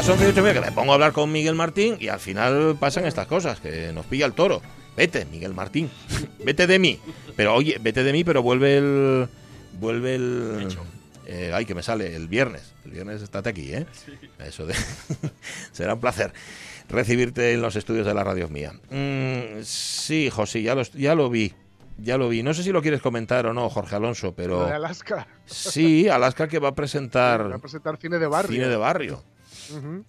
Las 11 y 8 que me pongo a hablar con Miguel Martín y al final pasan estas cosas, que nos pilla el toro. Vete, Miguel Martín, vete de mí. Pero oye, vete de mí, pero vuelve el... Vuelve el... Eh, ay, que me sale el viernes. El viernes estate aquí, ¿eh? Eso de... Será un placer recibirte en los estudios de la radio mía. Mm, sí, José, ya lo, ya lo vi. Ya lo vi. No sé si lo quieres comentar o no, Jorge Alonso, pero... De Alaska. Sí, Alaska que va a presentar... Va a presentar cine de barrio. Cine de barrio.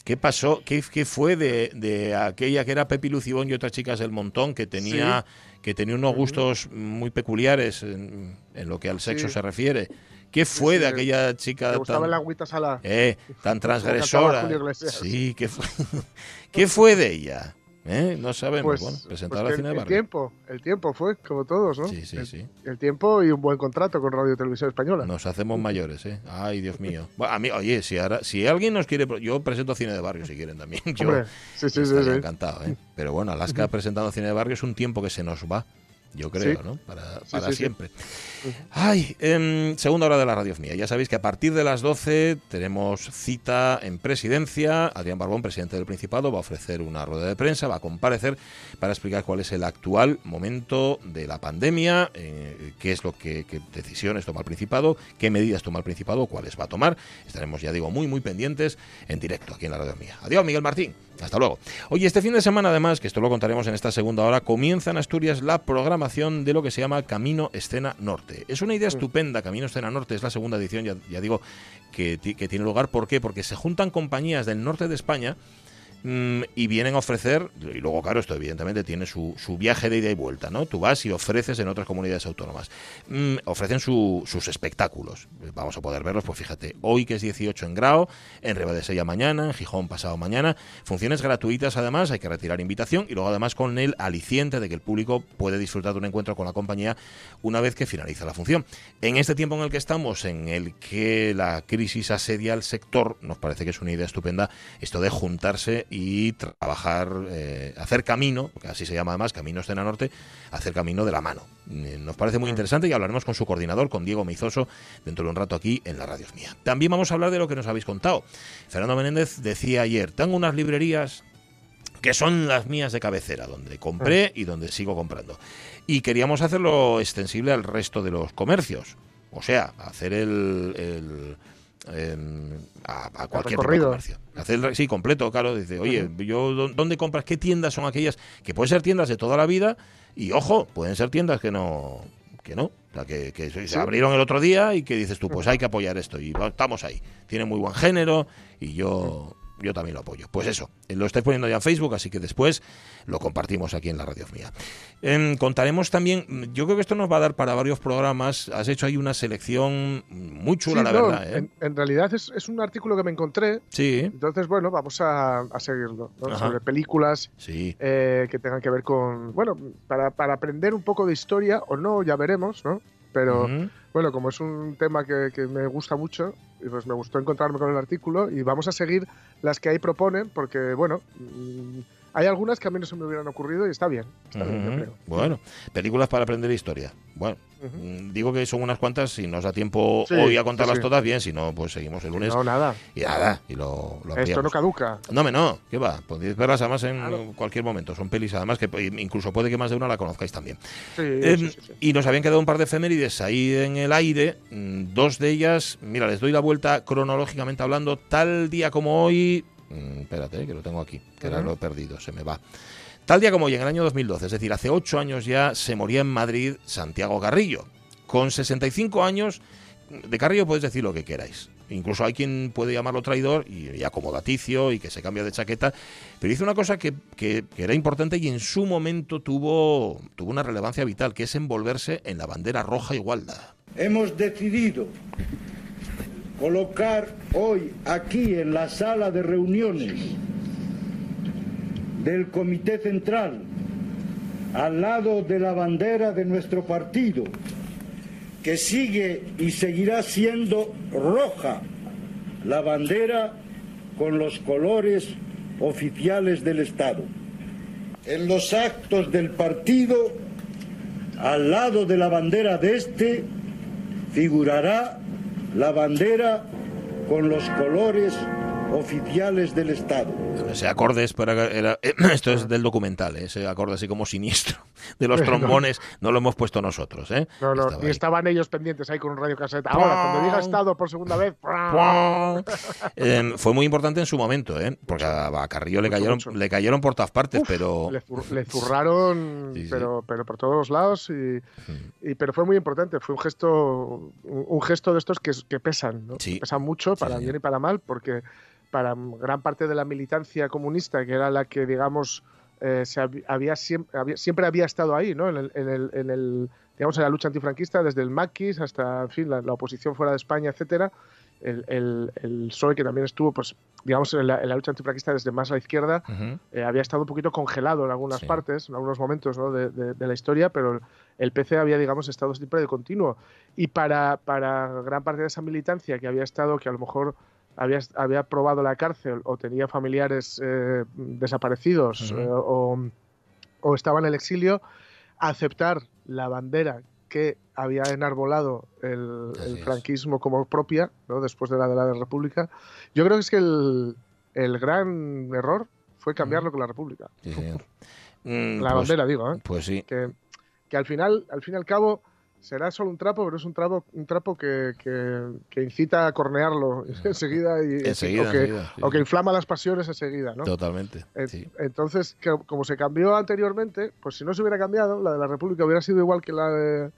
¿Qué pasó? ¿Qué, qué fue de, de, aquella que era Pepi Lucibón y otras chicas del montón que tenía, que tenía unos gustos muy peculiares en, en, lo que al sexo Sí. se refiere? ¿Qué fue de aquella chica tan, el agüita salada. eh, tan transgresora? Sí, ¿qué fue, ¿qué fue de ella? ¿Eh? No sabemos. Pues, bueno, pues presentar la el, cine de el barrio. tiempo, el tiempo fue, como todos, ¿no? Sí, sí, el, sí. el tiempo y un buen contrato con Radio Televisión Española. Nos hacemos mayores, ¿eh? Ay, Dios mío. Bueno, a mí, oye, si ahora, si alguien nos quiere, yo presento cine de barrio si quieren también. Yo Hombre, sí, sí. encantado, ¿eh? Pero bueno, Alaska presentando cine de barrio es un tiempo que se nos va, yo creo, Sí. ¿no? Para, Sí, para sí, sí. siempre. Ay, em, segunda hora de la radio mía. Ya sabéis que a partir de las 12 tenemos cita en presidencia. Adrián Barbón, presidente del Principado, va a ofrecer una rueda de prensa, va a comparecer para explicar cuál es el actual momento de la pandemia, eh, qué es lo que qué decisiones toma el Principado, qué medidas toma el Principado, cuáles va a tomar. Estaremos, ya digo, muy, muy pendientes en directo aquí en la radio mía. Adiós, Miguel Martín. Hasta luego. Oye, este fin de semana, además, que esto lo contaremos en esta segunda hora, comienza en Asturias la programación de lo que se llama Camino Escena Norte. Es una idea estupenda, Camino Escena Norte, es la segunda edición, ya, ya digo, que, que tiene lugar. ¿Por qué? Porque se juntan compañías del norte de España mm, y vienen a ofrecer, y luego claro, esto evidentemente tiene su, su viaje de ida y vuelta, ¿no? Tú vas y ofreces en otras comunidades autónomas. Mm, ofrecen su- sus espectáculos. Vamos a poder verlos, pues fíjate, hoy que es 18 en Grao, en Ribadesella mañana, en Gijón pasado mañana. Funciones gratuitas además, hay que retirar invitación y luego además con el aliciente de que el público puede disfrutar de un encuentro con la compañía una vez que finaliza la función. En este tiempo en el que estamos, en el que la crisis asedia al sector, nos parece que es una idea estupenda esto de juntarse y trabajar, eh, hacer camino, porque así se llama además, Camino Escena Norte, hacer camino de la mano. Eh, Nos parece muy interesante y hablaremos con su coordinador, con Diego Meizoso, dentro de un rato aquí en la Radio Mía. También vamos a hablar de lo que nos habéis contado. Fernando Menéndez decía ayer, tengo unas librerías que son las mías de cabecera, donde compré y donde sigo comprando. Y queríamos hacerlo extensible al resto de los comercios. O sea, hacer el... el, a, a cualquier tipo de comercio. Hacer, sí, completo, claro. Dice, oye, yo ¿dó- ¿dónde compras? ¿Qué tiendas son aquellas? Que pueden ser tiendas de toda la vida y, ojo, pueden ser tiendas que no... Que no, o sea, que, que se Sí. abrieron el otro día y que dices tú, pues hay que apoyar esto y estamos ahí. Tiene muy buen género y yo, yo también lo apoyo. Pues eso, lo estáis poniendo ya en Facebook, así que después lo compartimos aquí en la radio mía. Em, contaremos también, yo creo que esto nos va a dar para varios programas. Has hecho ahí una selección muy chula, Sí, la no, verdad. ¿eh? en, en realidad es, es un artículo que me encontré, Sí, entonces bueno, vamos a, a seguirlo, sobre películas sí. eh, que tengan que ver con, bueno, para, para aprender un poco de historia o no, ya veremos, ¿no? Pero. Bueno, como es un tema que, que me gusta mucho, pues me gustó encontrarme con el artículo y vamos a seguir las que ahí proponen, porque bueno, mm, hay algunas que a mí no se me hubieran ocurrido y está bien, está bien, yo creo. Bueno, películas para aprender historia. Bueno, mm, digo que son unas cuantas, si nos da tiempo Sí, hoy a contarlas sí, todas bien, si no, pues seguimos el lunes No, nada, y nada, y lo, lo esto no caduca. No, me no, ¿qué va? Podéis verlas además en Claro. cualquier momento. Son pelis además que eh, incluso puede que más de una la conozcáis también. Sí, sí. Y nos habían quedado un par de efemérides ahí en el aire. Mm, Dos de ellas, mira, les doy la vuelta cronológicamente hablando. Tal día como hoy. Mm, espérate, eh, que lo tengo aquí, que ahora lo he perdido, se me va. Tal día como hoy, en el año 2012, es decir, hace ocho años ya, se moría en Madrid Santiago Carrillo. Con 65 años, de Carrillo puedes decir lo que queráis. Incluso hay quien puede llamarlo traidor y, y acomodaticio y que se cambia de chaqueta. Pero hizo una cosa que, que- que era importante y en su momento tuvo, tuvo una relevancia vital, que es envolverse en la bandera roja igualdad. Hemos decidido colocar hoy aquí en la sala de reuniones del Comité Central, al lado de la bandera de nuestro partido, que sigue y seguirá siendo roja, la bandera con los colores oficiales del Estado. En los actos del partido, al lado de la bandera de este, figurará la bandera con los colores oficiales del Estado. Ese acorde es para, esto es del documental, ¿eh? ese acorde así como siniestro de los trombones, no lo hemos puesto nosotros. ¿eh? No, no, y estaban ellos pendientes ahí con un radio cassette. Ahora, cuando diga Estado por segunda vez. Em, fue muy importante en su momento, ¿eh? porque a, Carrillo le cayeron, le cayeron por todas partes, pero. Le, zurraron, Pero, pero por todos los lados, y, pero fue muy importante. Fue un gesto, un, gesto de estos que, que pesan, ¿no? pesan mucho para bien y para mal, porque para gran parte de la militancia comunista, que era la que, digamos, eh, se había, siempre, siempre, había estado ahí, ¿no? En el, en el, digamos, en la lucha antifranquista, desde el maquis hasta, en fin, la, oposición fuera de España, etcétera. El, el, el, PSOE, que también estuvo, pues, digamos, en la, lucha antifranquista desde más a la izquierda, eh, había estado un poquito congelado en algunas partes, en algunos momentos ¿no? de, de, la historia, pero el PC había, digamos, estado siempre de continuo. Y para, para gran parte de esa militancia que había estado, que a lo mejor había, había probado la cárcel o tenía familiares eh, desaparecidos eh, o, o, estaba en el exilio, aceptar la bandera que había enarbolado el, franquismo como propia, ¿no? después de la de la República. Yo creo que es que el, el gran error fue cambiarlo con la República. Mm, la pues bandera, digo, ¿eh? Pues sí. Que, que al final, al fin y al cabo, será solo un trapo, pero es un trapo, un trapo que, que, incita a cornearlo enseguida, y, o, que, inflama las pasiones enseguida, ¿no? Totalmente. Entonces, como se cambió anteriormente, pues si no se hubiera cambiado, la de la República hubiera sido igual que la de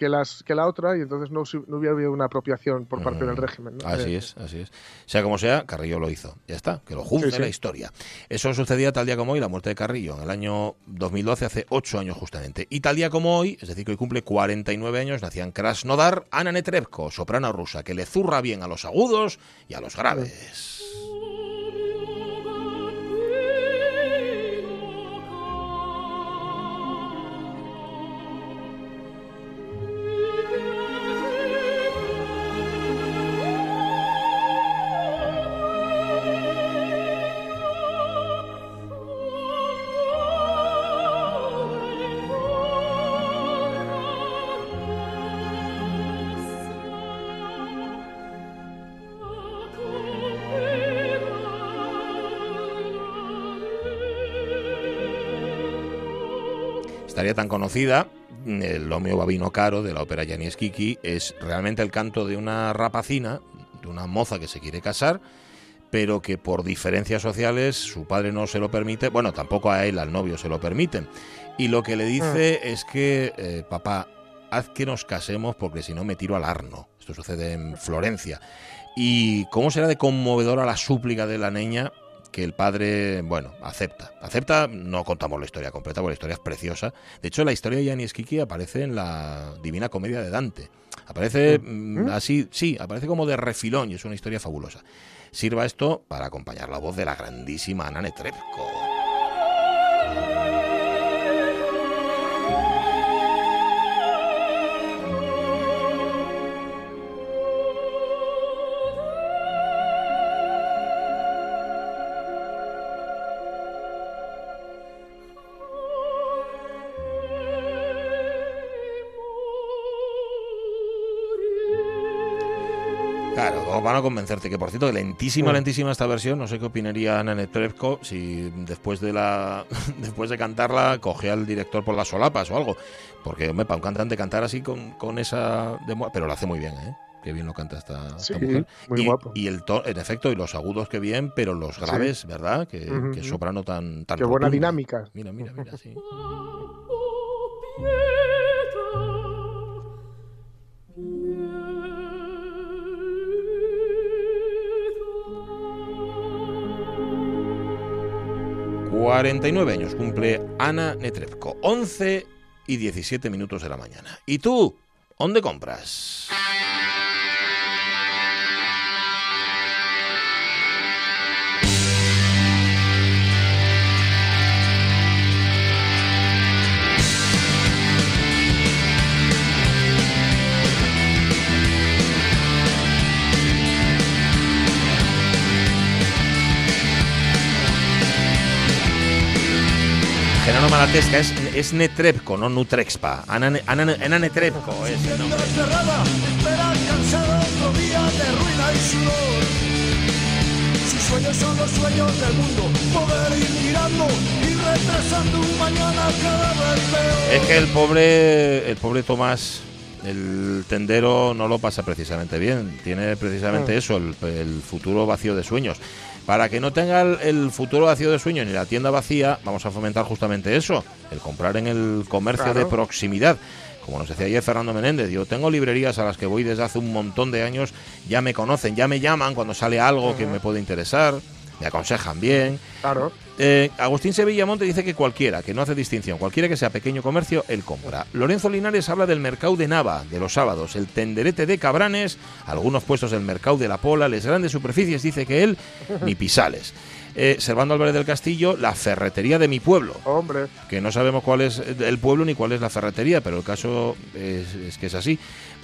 que, las, que la otra y entonces no, no hubiera habido una apropiación por parte del mm, régimen. Así es, así es. Sea como sea, Carrillo lo hizo. Ya está, que lo juzgue la historia. Eso sucedía tal día como hoy, la muerte de Carrillo, en el año 2012, hace ocho años justamente. Y tal día como hoy, es decir, que hoy cumple 49 años, nacía en Krasnodar Ana Netrebko, soprano rusa, que le zurra bien a los agudos y a los graves. Conocida, el Lomeo Babino Caro de la ópera Janis Kiki, es realmente el canto de una rapacina, de una moza que se quiere casar, pero que por diferencias sociales su padre no se lo permite, bueno, tampoco a él, al novio, se lo permiten. Y lo que le dice ah. es que, eh, papá, haz que nos casemos porque si no me tiro al arno. Esto sucede en Florencia. ¿Y cómo será de conmovedora la súplica de la niña que el padre, bueno, acepta. Acepta, no contamos la historia completa, porque la historia es preciosa. De hecho, la historia de Yanis Kiki aparece en la Divina Comedia de Dante. Aparece mm, así, sí, aparece como de refilón y es una historia fabulosa. Sirva esto para acompañar la voz de la grandísima Ana Netrebko. 哦。van a convencerte. Que por cierto, lentísima, lentísima esta versión. No sé qué opinaría Ana Netrebko si después de la después de cantarla cogía al director por las solapas o algo. Porque, me para un cantante cantar así con, con esa. Pero lo hace muy bien, ¿eh? Qué bien lo canta esta, mujer. Muy y, guapo. y el en efecto, y los agudos que bien, pero los graves, ¿verdad? Que, soprano tan, tan Qué buena dinámica. Mira, mira, mira, sí. 49 años cumple Ana Netrebko, 11 y 17 minutos de la mañana. ¿Y tú? ¿Dónde compras? Malatesca, es, es Netrepco, no Nutrexpa. Ana, Ana, Ana Netrepco es el nombre. cerrada, espera cansada otro día de ruina y sudor. Sus sueños son los sueños del mundo, poder ir mirando y retrasando un mañana cada vez peor. Es que el pobre, el pobre Tomás, el tendero, no lo pasa precisamente bien. Tiene precisamente Mm. eso, el, el futuro vacío de sueños. Para que no tenga el, futuro vacío de sueños ni la tienda vacía, vamos a fomentar justamente eso, el comprar en el comercio Claro. de proximidad. Como nos decía ayer Fernando Menéndez, yo tengo librerías a las que voy desde hace un montón de años, ya me conocen, ya me llaman cuando sale algo que me puede interesar, me aconsejan bien. Claro. Eh, Agustín Sevilla Monte dice que cualquiera, que no hace distinción, cualquiera que sea pequeño comercio, él compra. Lorenzo Linares habla del mercado de Nava, de los sábados, el tenderete de Cabranes, algunos puestos del mercado de la Pola, les grandes superficies, dice que él, ni pisales. Eh, Servando Álvarez del Castillo, la ferretería de mi pueblo, Hombre, que no sabemos cuál es el pueblo ni cuál es la ferretería, pero el caso es, es que es así.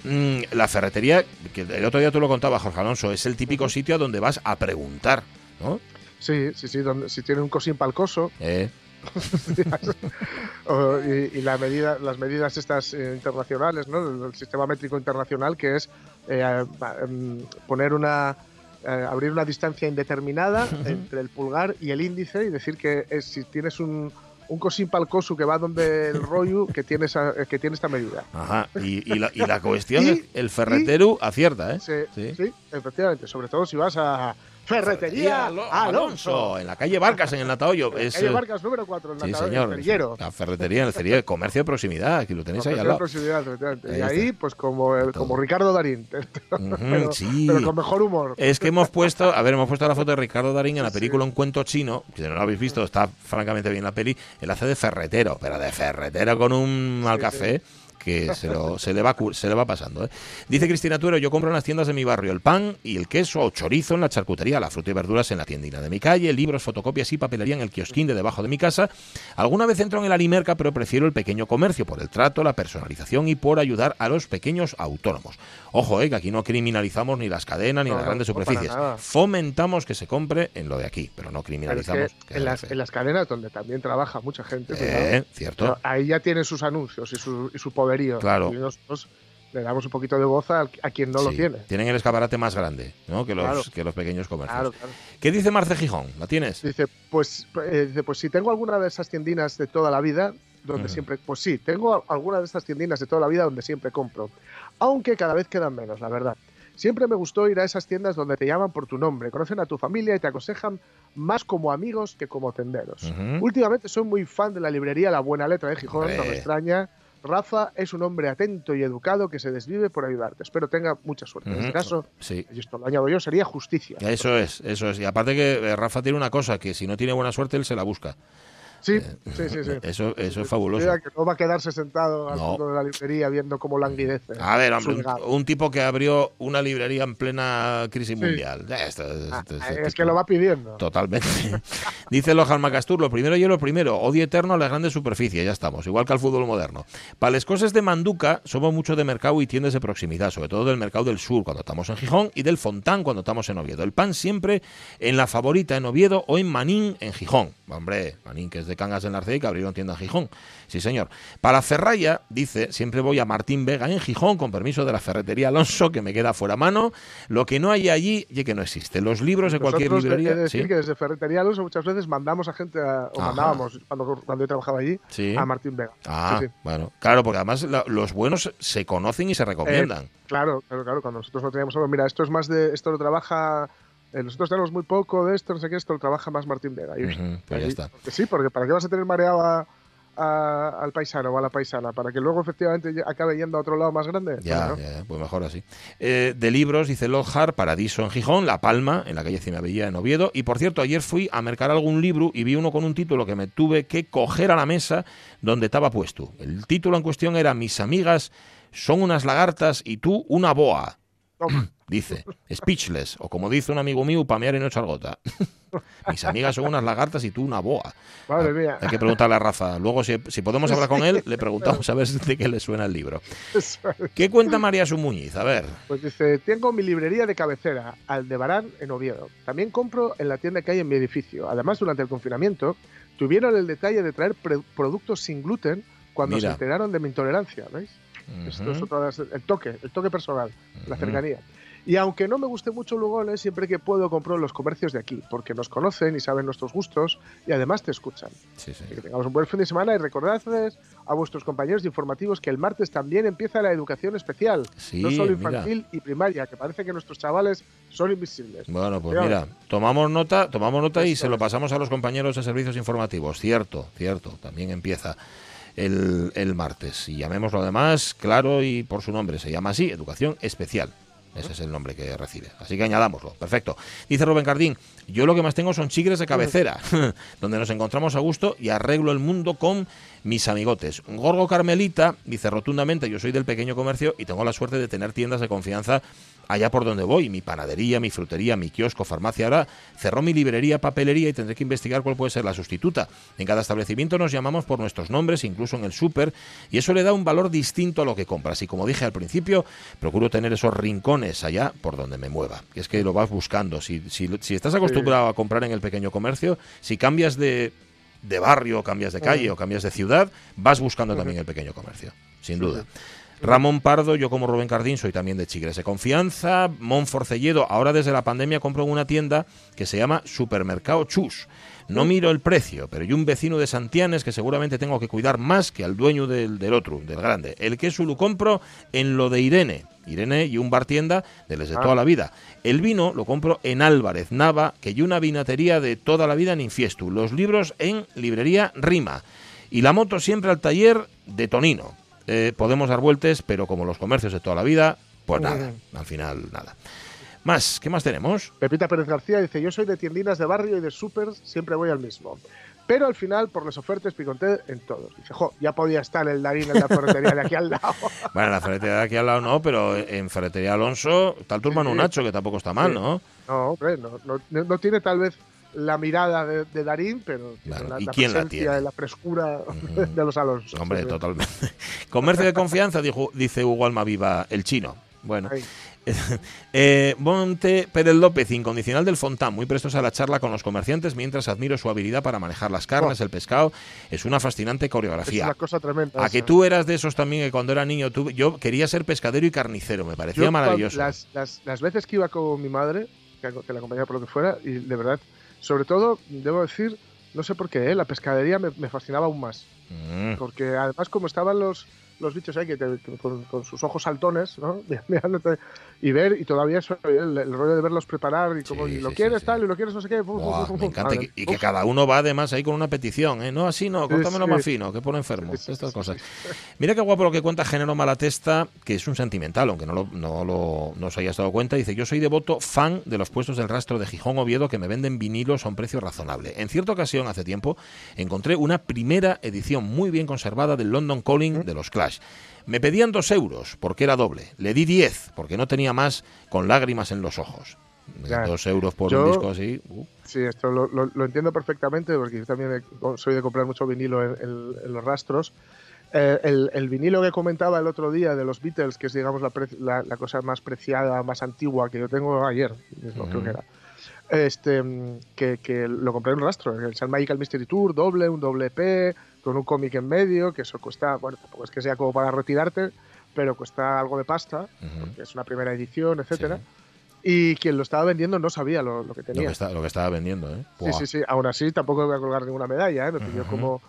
Mm, la ferretería, que el otro día tú lo contabas, Jorge Alonso, es el típico sitio a donde vas a preguntar, ¿no? Sí, sí, sí. Donde, si tiene un cosín palcoso Eh, o- y, y la medida, las medidas estas eh, internacionales, ¿no? El, sistema métrico internacional que es eh, em, poner una eh, abrir una distancia indeterminada entre el pulgar y el índice y decir que es- si tienes un un cosín palcoso que va donde el rollo que tiene esa- eh, que tiene esta medida. Ajá, y, y la, y la cuestión Y- es, el ferretero acierta, ¿eh? Sí, Sí. sí, efectivamente. Sobre todo si vas a Ferretería Alo- Alonso. en la calle Barcas, en el Natahoyo. Es, Calle Vargas número 4, en sí, la señor. La ferretería, en el cerillo, comercio de proximidad, aquí lo tenéis ahí al lado. proximidad. Ahí y ahí, pues como, el- Todo. como Ricardo Darín, pero, sí. pero con mejor humor. Es que hemos puesto, a ver, hemos puesto la foto de Ricardo Darín en la película Un cuento chino, que si no lo habéis visto, está francamente bien la peli, él hace de ferretero, pero de ferretero con un mal café que se, lo- se, le va, se le va pasando. ¿eh? Dice Cristina Tuero, yo compro en las tiendas de mi barrio el pan y el queso o chorizo en la charcutería, la fruta y verduras en la tiendina de mi calle, libros, fotocopias y papelería en el kiosquín de debajo de mi casa. Alguna vez entro en el Alimerca, pero prefiero el pequeño comercio por el trato, la personalización y por ayudar a los pequeños autónomos. Ojo, eh, que aquí no criminalizamos ni las cadenas ni No, las grandes no, superficies. Fomentamos que se compre en lo de aquí, pero no es criminalizamos. que que en, las, en las cadenas donde también trabaja mucha gente, Eh, cierto. pero ahí ya tienen sus anuncios y su, y su poderío. Claro. Y nosotros le damos un poquito de goza al- a quien no lo Sí, tiene. Tienen el escaparate más grande ¿no? que, los, Claro. que los pequeños comercios. Claro, claro. ¿Qué dice Marce Gijón? ¿La tienes? Dice, pues, eh, dice, pues si tengo alguna de esas tiendinas de toda la vida, donde Ujú. siempre, pues sí, tengo a- alguna de estas tiendinas de toda la vida donde siempre compro, aunque cada vez quedan menos, la verdad. Siempre me gustó ir a esas tiendas donde te llaman por tu nombre, conocen a tu familia y te aconsejan más como amigos que como tenderos. Ujú. Últimamente soy muy fan de la librería La Buena Letra de Gijón, no Hombre. me extraña. Rafa es un hombre atento y educado que se desvive por ayudarte. Espero tenga mucha suerte. En este caso, Sí. y esto lo añado yo, sería justicia. Eso es, eso es. Y aparte que eh, Rafa tiene una cosa, que si no tiene buena suerte, él se la busca. Sí, sí, sí, sí. Eso, eso es fabuloso. que no va a quedarse sentado al No. fondo de la librería viendo cómo languidece. A ver, hombre, un, un tipo que abrió una librería en plena crisis Sí. mundial. Ya, esto- Ah, esto- es este que lo va pidiendo. Totalmente. Dice Lojan Macastur, lo primero y lo primero, odio eterno a las grandes superficies, ya estamos, igual que al fútbol moderno. Para las cosas de Manduca, somos mucho de mercado y tiendas de proximidad, sobre todo del mercado del sur cuando estamos en Gijón y del Fontán cuando estamos en Oviedo. El pan siempre en la favorita en Oviedo o en Manín en Gijón. Hombre, Manín que es de Cangas del Narcea y que abrieron tienda en Gijón. Sí, señor. Para Ferraya, dice, siempre voy a Martín Vega en Gijón con permiso de la ferretería Alonso que me queda fuera mano. Lo que no hay allí, y que no existe. Los libros de cualquier Nosotros, he librería. de decir ¿sí? que desde Ferretería Alonso muchas veces mandamos a gente, a- o Ajá. mandábamos cuando, cuando yo trabajaba allí, Sí. a Martín Vega. Ah, Sí, bueno, claro, porque además la- los buenos se conocen y se recomiendan. Claro, claro, claro. Cuando nosotros no teníamos algo, mira, esto es más de, esto lo trabaja, eh, nosotros tenemos muy poco de esto, no sé qué, esto lo trabaja más Martín Vega. Y, pues ya ahí- está. porque sí, porque ¿para qué vas a tener mareado a- a- al paisano o a la paisana? ¿Para que luego efectivamente acabe yendo a otro lado más grande? Ya, pues mejor así. Eh, de libros, dice Lojar, Paradiso en Gijón, La Palma, en la calle Cimavilla, en Oviedo. Y por cierto, ayer fui a mercar algún libro y vi uno con un título que me tuve que coger a la mesa donde estaba puesto. El título en cuestión era Mis amigas son unas lagartas y tú una boa. dice, speechless, o como dice un amigo mío, pamear y no echar gota. Mis amigas son unas lagartas y tú una boa. Madre mía. Hay que preguntarle a Rafa. Luego, si, si podemos hablar con él, le preguntamos a ver de qué le suena el libro. ¿Qué cuenta María Sumuñiz? A ver. Pues dice, tengo mi librería de cabecera, Aldebarán, en Oviedo. También compro en la tienda que hay en mi edificio. Además, durante el confinamiento, tuvieron el detalle de traer productos sin gluten cuando Mira. se enteraron de mi intolerancia, ¿veis? Esto es otra las- el toque, el toque personal, la Ujú. cercanía. Y aunque no me guste mucho Lugones, siempre que puedo compro en los comercios de aquí, porque nos conocen y saben nuestros gustos y además te escuchan. Sí, sí. Que tengamos un buen fin de semana y recordadles a vuestros compañeros de informativos que el martes también empieza la educación especial, Sí, no solo mira. infantil y primaria, que parece que nuestros chavales son invisibles. Bueno, pues mira, tomamos nota, tomamos nota y se lo pasamos a los compañeros de servicios informativos. Cierto, cierto, también empieza el, martes. Y llamémoslo además, claro y por su nombre, se llama así, Educación Especial. Ese es el nombre que recibe. Así que añadámoslo. Perfecto. Dice Rubén Cardín, yo lo que más tengo son chigres de cabecera, donde nos encontramos a gusto y arreglo el mundo con mis amigotes. Gorgo Carmelita dice rotundamente, yo soy del pequeño comercio y tengo la suerte de tener tiendas de confianza allá por donde voy, mi panadería, mi frutería, mi kiosco, farmacia. Ahora cerró mi librería, papelería y tendré que investigar cuál puede ser la sustituta. En cada establecimiento nos llamamos por nuestros nombres, incluso en el súper, y eso le da un valor distinto a lo que compras. Y como dije al principio, procuro tener esos rincones allá por donde me mueva. Que es que lo vas buscando. Si, si, si estás acostumbrado a comprar en el pequeño comercio, si cambias de, de barrio, cambias de calle o cambias de ciudad, vas buscando también el pequeño comercio, sin duda. Ramón Pardo, yo como Rubén Cardín soy también de Chigres de Confianza, Monforcelledo, ahora desde la pandemia compro en una tienda que se llama Supermercado Chus. No miro el precio, pero hay un vecino de Santianes que seguramente tengo que cuidar más que al dueño del, del otro, del grande. El queso lo compro en lo de Irene. Irene y un bar tienda de les de toda la vida. El vino lo compro en Álvarez Nava, que hay una vinatería de toda la vida en Infiestu. Los libros en librería Rima. Y la moto siempre al taller de Tonino. Eh, podemos dar vueltas, pero como los comercios de toda la vida, pues nada, al final nada. Más, ¿qué más tenemos? Pepita Pérez García dice, yo soy de tiendinas de barrio y de súper, siempre voy al mismo. Pero al final, por las ofertas, piconté en todos. Dice, jo, ya podía estar el Darín en la ferretería de aquí al lado. Bueno, la ferretería de aquí al lado no, pero en ferretería Alonso está el tu hermano Sí. Nacho, que tampoco está mal, Sí. ¿no? No, hombre, no, no, no tiene tal vez la mirada de, de Darín, pero Claro, la, ¿y la quién la presencia tiene? y la frescura de los Alonso. Hombre, Sí, totalmente. Comercio de confianza, dijo, dice Hugo Almaviva, el chino. Bueno, eh, Monte Pérez López, incondicional del Fontán, muy prestos a la charla con los comerciantes mientras admiro su habilidad para manejar las carnes, el pescado. Es una fascinante Es coreografía. una cosa tremenda. A esa. que tú eras de esos también que cuando era niño, tú, yo quería ser pescadero y carnicero, me parecía Yo, maravilloso. Las, las, las veces que iba con mi madre, que, que la acompañaba por lo que fuera, y de verdad, sobre todo, debo decir, no sé por qué, ¿eh? la pescadería me, me fascinaba aún más. Mm, Porque además, como estaban los, los bichos ahí, que que con, con sus ojos saltones, ¿no? Mirándote, y ver, y todavía eso, el, el rollo de verlos preparar, y como, Sí, y lo sí, quieres sí, tal, y lo quieres no sé qué. buah, me encanta y que, y que uf. cada uno va además ahí con una petición, ¿eh? No, así no, sí. más fino, que pone enfermo. Estas cosas. Mira qué guapo lo que cuenta Género Malatesta, que es un sentimental, aunque no, lo, no, lo, no os hayas dado cuenta. Dice, yo soy devoto fan de los puestos del rastro de Gijón Oviedo que me venden vinilos a un precio razonable. En cierta ocasión, hace tiempo, encontré una primera edición muy bien conservada del London Calling de los Clash. Me pedían dos euros porque era doble. Le di diez porque no tenía más con lágrimas en los ojos. Ya. Dos euros por Yo- un disco así. uh. Sí, esto lo, lo- lo entiendo perfectamente porque yo también he- soy de comprar mucho vinilo en, en- en los rastros. Eh, el, el vinilo que comentaba el otro día de los Beatles, que es digamos la, pre- la- la cosa más preciada, más antigua que yo tengo ayer, mismo Ujú. creo que era. Este, mm, que, que lo compré en un rastro, el San Magical Mystery Tour, doble, un doble P, con un cómic en medio, que eso cuesta, bueno, tampoco es que sea como para retirarte, pero cuesta algo de pasta, porque es una primera edición, etcétera. Y quien lo estaba vendiendo no sabía lo, lo que Lo tenía. que, está- lo que estaba vendiendo, ¿eh? Sí, Buah. sí, sí. Aún así, tampoco voy a colgar ninguna medalla, ¿eh? Me pidió como.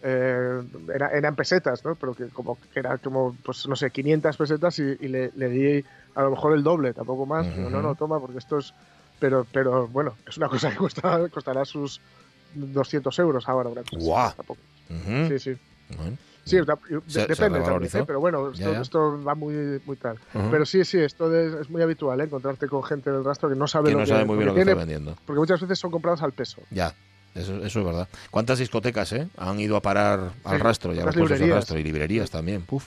eh, era- eran pesetas, ¿no? Pero que como que era como, pues no sé, 500 pesetas y, y le, le di a lo mejor el doble, tampoco más. Digo, no, no, toma, porque esto es. Pero, pero bueno, es una cosa que cuesta, costará sus 200 euros ahora. Una cosa Guau. tampoco. Sí, sí. Bueno. Sí, da- de- Se- se depende también. ¿eh? pero bueno, esto, Ya, ya. esto va muy, muy tal. Pero sí, sí, esto de- es muy habitual, ¿eh? encontrarte con gente del rastro que no sabe que lo no que, sabe muy bien lo que tiene, está vendiendo. porque muchas veces son comprados al peso. Ya. Eso, eso es verdad. ¿Cuántas discotecas eh, han ido a parar al Sí, rastro y a los puestos rastro? Y librerías también. Puf.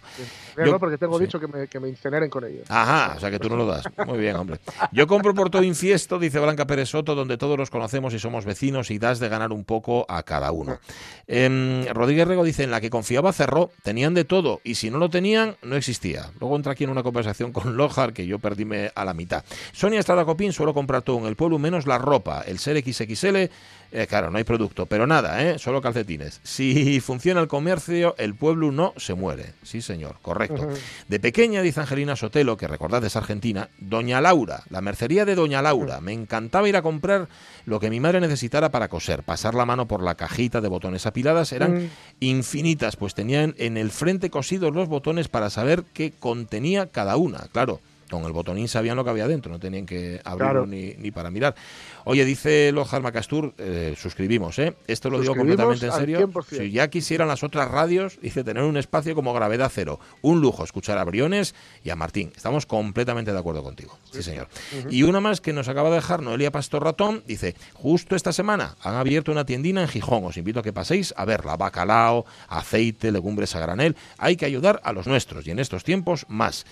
Yo- no, porque tengo sí. dicho que me, que me incineren con ellos. Ajá, o sea que tú no lo das. Muy bien, hombre. Yo compro por todo infiesto, dice Blanca Pérez Soto, donde todos los conocemos y somos vecinos y das de ganar un poco a cada uno. Em, Rodríguez Rego dice, en la que confiaba cerró, tenían de todo y si no lo tenían, no existía. Luego entra aquí en una conversación con Lojar que yo perdíme a la mitad. Sonia Estrada Copín suelo comprar todo en el pueblo, menos la ropa. El ser XXL, eh, claro, no hay producto, pero nada, ¿eh? solo calcetines. Si funciona el comercio, el pueblo no se muere. Sí, señor, correcto. De pequeña, dice Angelina Sotelo, que recordad es argentina, Doña Laura, la mercería de Doña Laura. Me encantaba ir a comprar lo que mi madre necesitara para coser, pasar la mano por la cajita de botones apiladas. Eran infinitas, pues tenían en el frente cosidos los botones para saber qué contenía cada una. Claro, con el botonín sabían lo que había dentro, no tenían que abrirlo Claro. ni, ni para mirar. Oye, dice Lojar Macastur, eh, suscribimos, ¿eh? Esto lo digo completamente en serio. 100%. Si ya quisieran las otras radios, dice tener un espacio como gravedad cero. Un lujo escuchar a Briones y a Martín. Estamos completamente de acuerdo contigo. Sí, señor. Y una más que nos acaba de dejar Noelia Pastor Ratón, dice, justo esta semana han abierto una tiendina en Gijón. Os invito a que paséis a verla. Bacalao, aceite, legumbres a granel. Hay que ayudar a los nuestros y en estos tiempos más.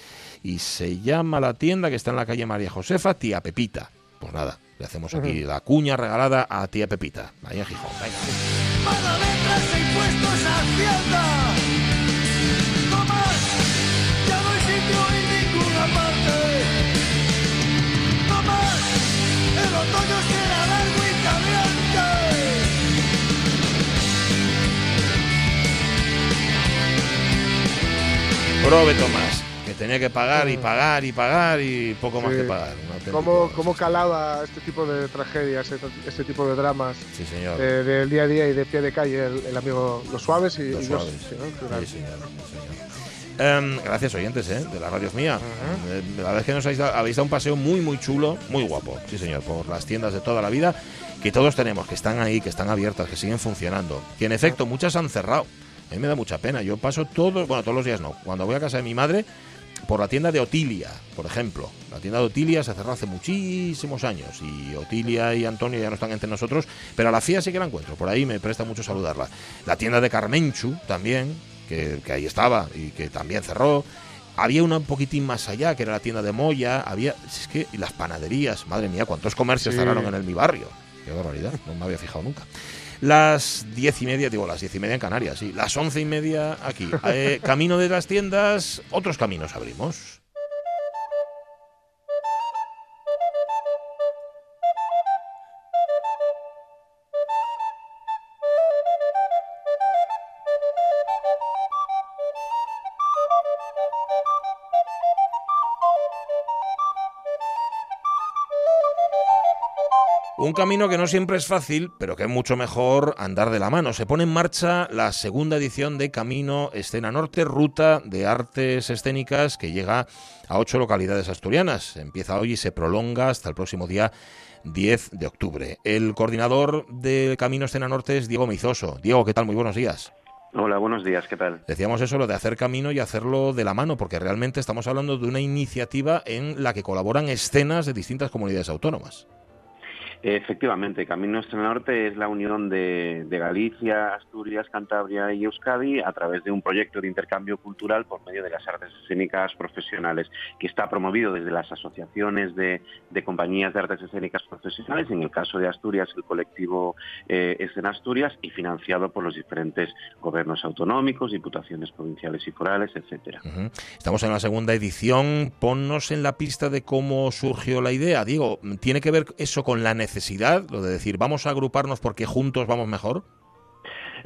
Y se llama la tienda que está en la calle María Josefa, Tía Pepita. Pues nada, le hacemos aquí la cuña regalada a Tía Pepita. Vaya Gijón, venga. Paga letras impuestos a Hacienda. No más, ya no hay sitio en ninguna parte. No más, el otoño será largo y caliente. Prove Tomás, tenía que pagar y pagar y pagar y poco más Sí. que pagar. ¿Cómo, ¿Cómo calaba este tipo de tragedias, este, este tipo de dramas Sí, señor. eh, del día a día y de pie de calle el, el amigo Los Suaves y, Los y Suaves. sí, ¿no? Sí, Claro. señor, señor. Em, gracias, oyentes, ¿eh? de la radio es mía. Eh, la verdad es que nos habéis dado, habéis dado un paseo muy, muy chulo, muy guapo, sí, señor, por las tiendas de toda la vida que todos tenemos, que están ahí, que están abiertas, que siguen funcionando. Que en efecto, muchas han cerrado. A mí me da mucha pena. Yo paso todos, bueno, todos los días no. Cuando voy a casa de mi madre, por la tienda de Otilia, por ejemplo. La tienda de Otilia se cerró hace muchísimos años y Otilia y Antonio ya no están entre nosotros, pero a la FIA sí que la encuentro. Por ahí me presta mucho saludarla. La tienda de Carmenchu también, que, que ahí estaba y que también cerró. Había una un poquitín más allá, que era la tienda de Moya. Había, es que y las panaderías, madre mía, cuántos comercios Sí. cerraron en el mi barrio. Qué barbaridad, no me había fijado nunca. Las diez y media, digo, las diez y media en Canarias, sí. Las once y media aquí. Eh, camino de las tiendas, otros caminos abrimos. Un camino que no siempre es fácil, pero que es mucho mejor andar de la mano. Se pone en marcha la segunda edición de Camino Escena Norte, ruta de artes escénicas que llega a ocho localidades asturianas. Empieza hoy y se prolonga hasta el próximo día 10 de octubre. El coordinador de Camino Escena Norte es Diego Mizoso. Diego, ¿qué tal? Muy buenos días. Hola, buenos días, ¿qué tal? Decíamos eso, lo de hacer camino y hacerlo de la mano, porque realmente estamos hablando de una iniciativa en la que colaboran escenas de distintas comunidades autónomas. Efectivamente, Camino Extremo Norte es la unión de, de, Galicia, Asturias, Cantabria y Euskadi a través de un proyecto de intercambio cultural por medio de las artes escénicas profesionales que está promovido desde las asociaciones de, compañías de artes escénicas profesionales, en el caso de Asturias el colectivo eh, Escena Asturias y financiado por los diferentes gobiernos autonómicos, diputaciones provinciales y forales, etcétera. Estamos en la segunda edición, ponnos en la pista de cómo surgió la idea. Diego, ¿tiene que ver eso con la necesidad necesidad, lo de decir, vamos a agruparnos porque juntos vamos mejor?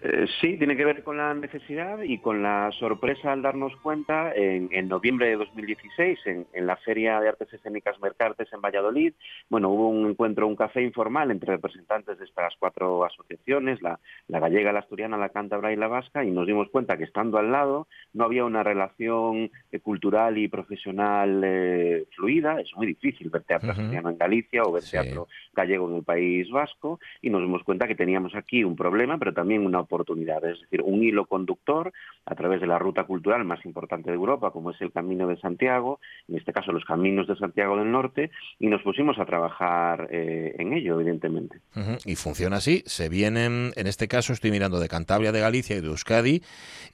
Eh, sí, tiene que ver con la necesidad y con la sorpresa al darnos cuenta en, en noviembre de 2016 en, en, la Feria de Artes Escénicas Mercartes en Valladolid. Bueno, hubo un encuentro, un café informal entre representantes de estas cuatro asociaciones, la, la gallega, la asturiana, la cántabra y la vasca, y nos dimos cuenta que estando al lado no había una relación eh, cultural y profesional eh, fluida. Es muy difícil ver teatro uh -huh. asturiano en Galicia o ver sí. teatro gallego en el País Vasco, y nos dimos cuenta que teníamos aquí un problema, pero también una oportunidad, es decir, un hilo conductor a través de la ruta cultural más importante de Europa, como es el Camino de Santiago, en este caso los Caminos de Santiago del Norte, y nos pusimos a trabajar eh, en ello, evidentemente. Y funciona así, se vienen, en este caso estoy mirando de Cantabria, de Galicia y de Euskadi,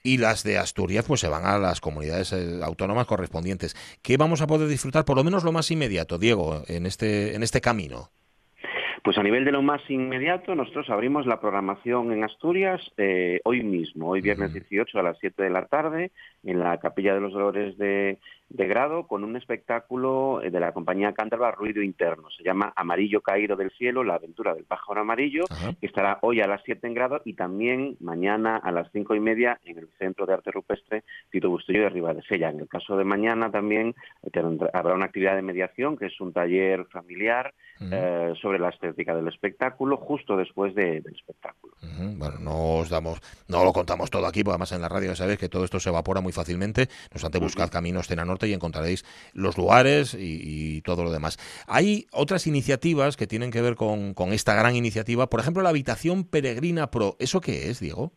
y las de Asturias pues se van a las comunidades eh, autónomas correspondientes. ¿Qué vamos a poder disfrutar, por lo menos lo más inmediato, Diego, en este, en este camino? Pues a nivel de lo más inmediato, nosotros abrimos la programación en Asturias eh, hoy mismo, hoy viernes 18 a las 7 de la tarde, en la Capilla de los Dolores de, Grado, con un espectáculo eh, de la compañía Cántabra Ruido Interno. Se llama Amarillo Caído del Cielo, la aventura del pájaro amarillo, que estará hoy a las 7 en Grado y también mañana a las 5 y media en el Centro de Arte Rupestre Tito Bustillo de Ribadesella. En el caso de mañana también eh, habrá una actividad de mediación, que es un taller familiar sobre la del espectáculo justo después del espectáculo. Bueno, no os damos, no lo contamos todo aquí, porque además en la radio ya sabéis que todo esto se evapora muy fácilmente. Nos ante buscad Caminos Cena Y encontraréis los lugares y, todo lo demás. Hay otras iniciativas que tienen que ver con, con esta gran iniciativa, por ejemplo, la Habitación Peregrina Pro. ¿Eso qué es, Diego?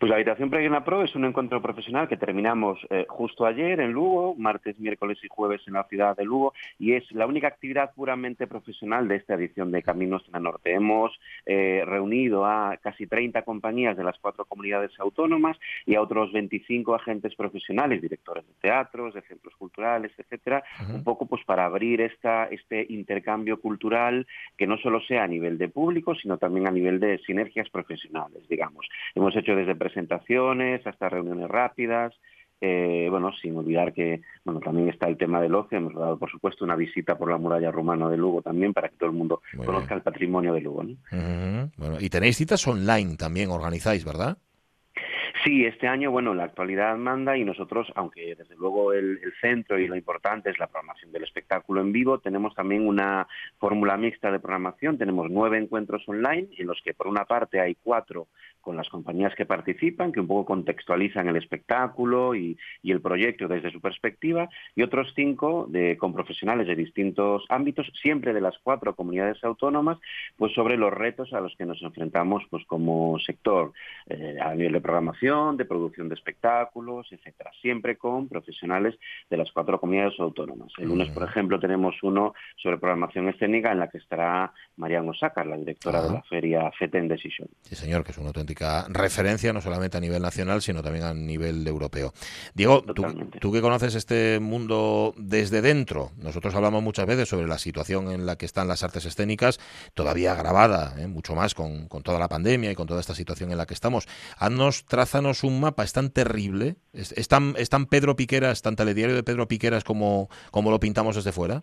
Pues la Habitación Peregrina Pro es un encuentro profesional que terminamos eh, justo ayer en Lugo, martes, miércoles y jueves en la ciudad de Lugo, y es la única actividad puramente profesional de esta edición de Caminos en la Norte. Hemos eh, reunido a casi 30 compañías de las cuatro comunidades autónomas y a otros 25 agentes profesionales, directores de teatros, de centros culturales, etcétera, un poco pues para abrir esta, este intercambio cultural que no solo sea a nivel de público, sino también a nivel de sinergias profesionales, digamos. Hemos hecho desde presentaciones, hasta reuniones rápidas. Eh, bueno, sin olvidar que bueno también está el tema del ocio. Hemos dado, por supuesto, una visita por la muralla rumana de Lugo también para que todo el mundo conozca el patrimonio de Lugo. bueno, y tenéis citas online también, organizáis, ¿verdad? Sí, este año, bueno, la actualidad manda y nosotros, aunque desde luego el, centro y lo importante es la programación del espectáculo en vivo, tenemos también una fórmula mixta de programación. Tenemos nueve encuentros online en los que por una parte hay cuatro con las compañías que participan, que un poco contextualizan el espectáculo y, el proyecto desde su perspectiva, y otros cinco de, con profesionales de distintos ámbitos, siempre de las cuatro comunidades autónomas, pues sobre los retos a los que nos enfrentamos pues como sector, eh, a nivel de programación, de producción de espectáculos, etcétera, siempre con profesionales de las cuatro comunidades autónomas. El lunes, por ejemplo, tenemos uno sobre programación escénica en la que estará Mariano Osaka, la directora de la feria FETEN Decision. Sí, señor, que es un auténtico referencia, no solamente a nivel nacional, sino también a nivel europeo. Diego, tú, que conoces este mundo desde dentro, nosotros hablamos muchas veces sobre la situación en la que están las artes escénicas, todavía agravada, ¿eh? mucho más con, toda la pandemia y con toda esta situación en la que estamos. Haznos, un mapa, es tan terrible, es, tan, es tan Pedro Piqueras, tan telediario de Pedro Piqueras como, como lo pintamos desde fuera.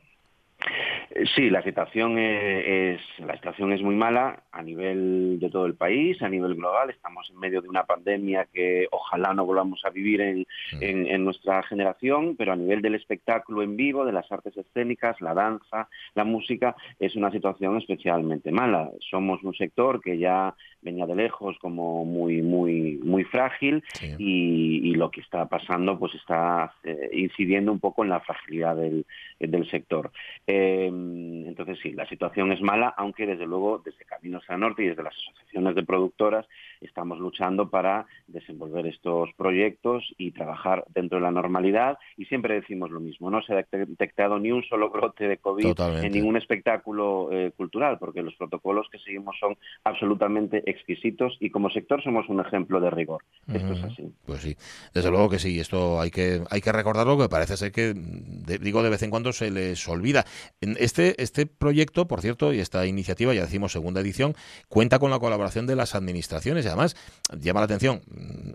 Sí, la situación es, la situación es muy mala a nivel de todo el país, a nivel global. Estamos en medio de una pandemia que ojalá no volvamos a vivir en, en, nuestra generación, pero a nivel del espectáculo en vivo, de las artes escénicas, la danza, la música, es una situación especialmente mala. Somos un sector que ya venía de lejos como muy muy muy frágil y, lo que está pasando pues está eh, incidiendo un poco en la fragilidad del, del sector. Eh, entonces sí, la situación es mala, aunque desde luego desde Caminos al Norte y desde las asociaciones de productoras estamos luchando para desenvolver estos proyectos y trabajar dentro de la normalidad y siempre decimos lo mismo, no se ha detectado ni un solo brote de COVID en ningún espectáculo eh, cultural, porque los protocolos que seguimos son absolutamente exquisitos y como sector somos un ejemplo de rigor. Esto es así. Pues sí, desde luego que sí, esto hay que, hay que recordarlo, que parece ser que, digo, de vez en cuando se les olvida. Este, este proyecto, por cierto, y esta iniciativa, ya decimos segunda edición, cuenta con la colaboración de las administraciones además llama la atención,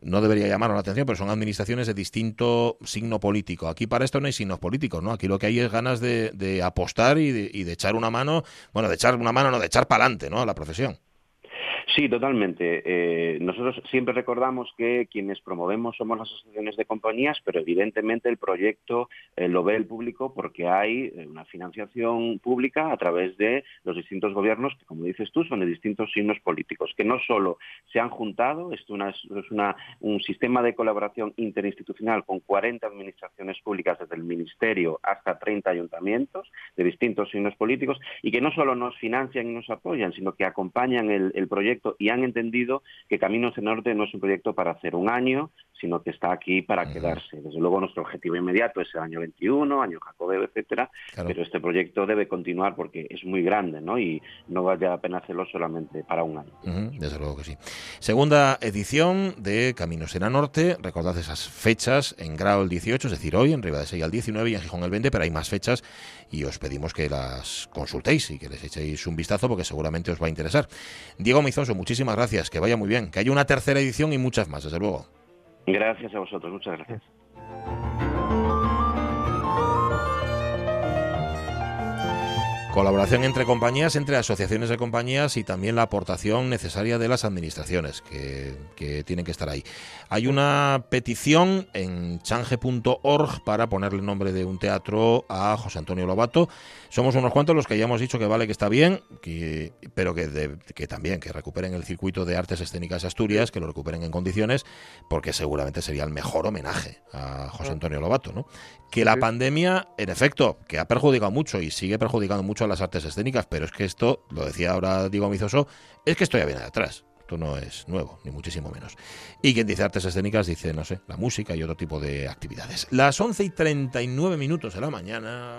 no debería llamar la atención, pero son administraciones de distinto signo político. Aquí para esto no hay signos políticos, ¿no? Aquí lo que hay es ganas de, apostar y de, y de echar una mano, bueno, de echar una mano, no, de echar para adelante, ¿no? A la profesión. Sí, totalmente. Eh, nosotros siempre recordamos que quienes promovemos somos las asociaciones de compañías, pero evidentemente el proyecto eh, lo ve el público porque hay eh, una financiación pública a través de los distintos gobiernos que, como dices tú, son de distintos signos políticos, que no solo se han juntado, esto es una, un sistema de colaboración interinstitucional con 40 administraciones públicas desde el Ministerio hasta 30 ayuntamientos de distintos signos políticos y que no solo nos financian y nos apoyan, sino que acompañan el proyecto proyecto y han entendido que Caminos en Norte no es un proyecto para hacer un año, sino que está aquí para quedarse. Desde luego nuestro objetivo inmediato es el año 21, año Jacobeo, etcétera, pero este proyecto debe continuar porque es muy grande, ¿no? Y no vale la pena hacerlo solamente para un año. desde luego que sí. Segunda edición de Caminos en Norte, recordad esas fechas en Grau el 18, es decir, hoy en Ribadesella el 19 y en Gijón el 20, pero hay más fechas y os pedimos que las consultéis y que les echéis un vistazo porque seguramente os va a interesar. Diego Mizoso, muchísimas gracias, que vaya muy bien, que haya una tercera edición y muchas más, desde luego. Gracias a vosotros, muchas gracias. Colaboración entre compañías, entre asociaciones de compañías y también la aportación necesaria de las administraciones que, que tienen que estar ahí. Hay una petición en change.org para ponerle el nombre de un teatro a José Antonio Lobato. Somos unos cuantos los que ya hemos dicho que vale que está bien, que, pero que, que también que recuperen el circuito de artes escénicas Asturias, que lo recuperen en condiciones, porque seguramente sería el mejor homenaje a José Antonio Lobato. ¿no? Que la pandemia, en efecto, que ha perjudicado mucho y sigue perjudicando mucho a las artes escénicas, pero es que esto, lo decía ahora Diego Mizoso, es que esto ya viene de atrás. Esto no es nuevo, ni muchísimo menos. Y quien dice artes escénicas dice, no sé, la música y otro tipo de actividades. Las 11 y 39 minutos de la mañana.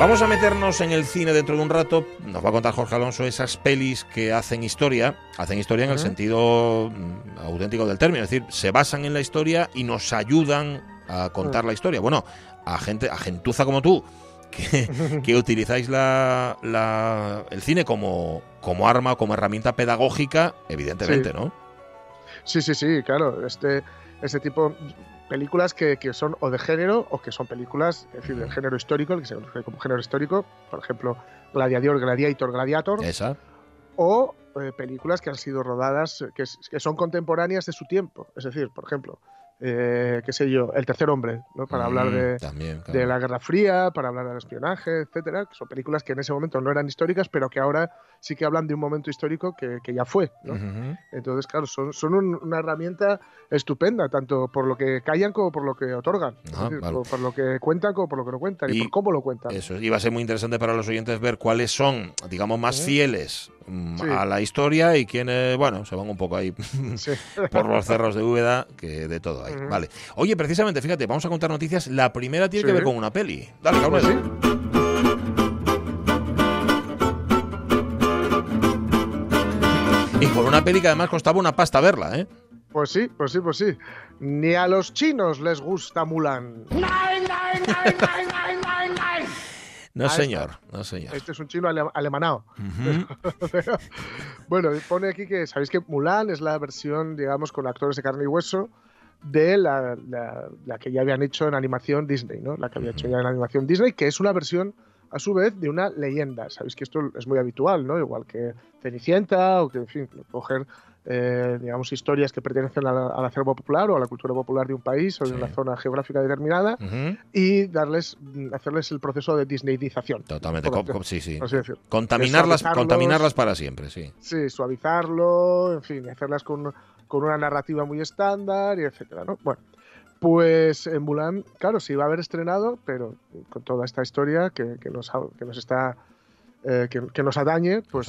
Vamos a meternos en el cine dentro de un rato. Nos va a contar Jorge Alonso esas pelis que hacen historia. Hacen historia en el sentido mm, auténtico del término. Es decir, se basan en la historia y nos ayudan a contar la historia. Bueno, a gente, a gentuza como tú, que, utilizáis la, el cine como, como arma, como herramienta pedagógica, evidentemente, ¿no? Sí, sí, sí, claro. Este, este tipo películas que, que, son o de género o que son películas, es decir, del género histórico, que se conoce como género histórico, por ejemplo, Gladiador, Gladiator, Gladiator. Esa. O eh, películas que han sido rodadas, que, que, son contemporáneas de su tiempo. Es decir, por ejemplo, eh, qué sé yo, El tercer hombre, ¿no? para hablar mm, de, de, la Guerra Fría, para hablar del espionaje, etcétera, que son películas que en ese momento no eran históricas, pero que ahora sí que hablan de un momento histórico que, que ya fue. ¿no? Entonces, claro, son, son una herramienta estupenda, tanto por lo que callan como por lo que otorgan, ah, por, lo que cuentan como por lo que no cuentan y, por cómo lo cuentan. Eso, y va a ser muy interesante para los oyentes ver cuáles son, digamos, más fieles mm, a la historia y quienes, bueno, se van un poco ahí por los cerros de Úbeda, que de todo hay. Vale. Oye, precisamente, fíjate, vamos a contar noticias. La primera tiene que ver con una peli. Dale, pues Y con una peli que además costaba una pasta verla, ¿eh? Pues sí, pues sí, pues sí. Ni a los chinos les gusta Mulan. No, señor, no, señor. Este es un chino alemanado. bueno, pone aquí que sabéis que Mulan es la versión, digamos, con actores de carne y hueso de la, que ya habían hecho en animación Disney, ¿no? La que había hecho ya en animación Disney, que es una versión a su vez de una leyenda. Sabéis que esto es muy habitual, ¿no? Igual que Cenicienta o que, en fin, coger eh, digamos, historias que pertenecen al acervo popular o a la cultura popular de un país o de una zona geográfica determinada y darles, hacerles el proceso de disneyización. Totalmente, sí, sí. Contaminarlas, contaminarlas para siempre, sí. Sí, suavizarlo, en fin, hacerlas con, con una narrativa muy estándar y etcétera, ¿no? Bueno, pues en Mulan, claro, se iba a haber estrenado, pero con toda esta historia que, que, nos, que nos está eh, que, nos atañe, pues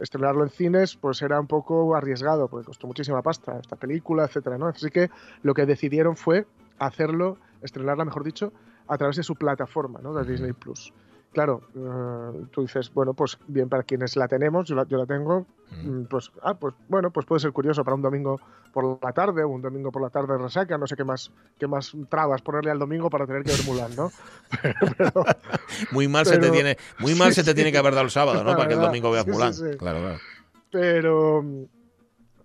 estrenarlo en cines pues era un poco arriesgado, porque costó muchísima pasta esta película, etcétera, ¿no? Así que lo que decidieron fue hacerlo, estrenarla, mejor dicho, a través de su plataforma, ¿no? De Disney Plus. Claro, eh, tú dices, bueno, pues bien para quienes la tenemos, yo la, yo la tengo, mm, pues, ah, pues bueno, pues puede ser curioso para un domingo por la tarde o un domingo por la tarde de resaca, no sé qué más, qué más trabas ponerle al domingo para tener que ver Mulan, ¿no? muy mal se te tiene, muy mal se te tiene que haber dado el sábado, ¿no? para que el domingo veas Mulan. Claro, claro. Pero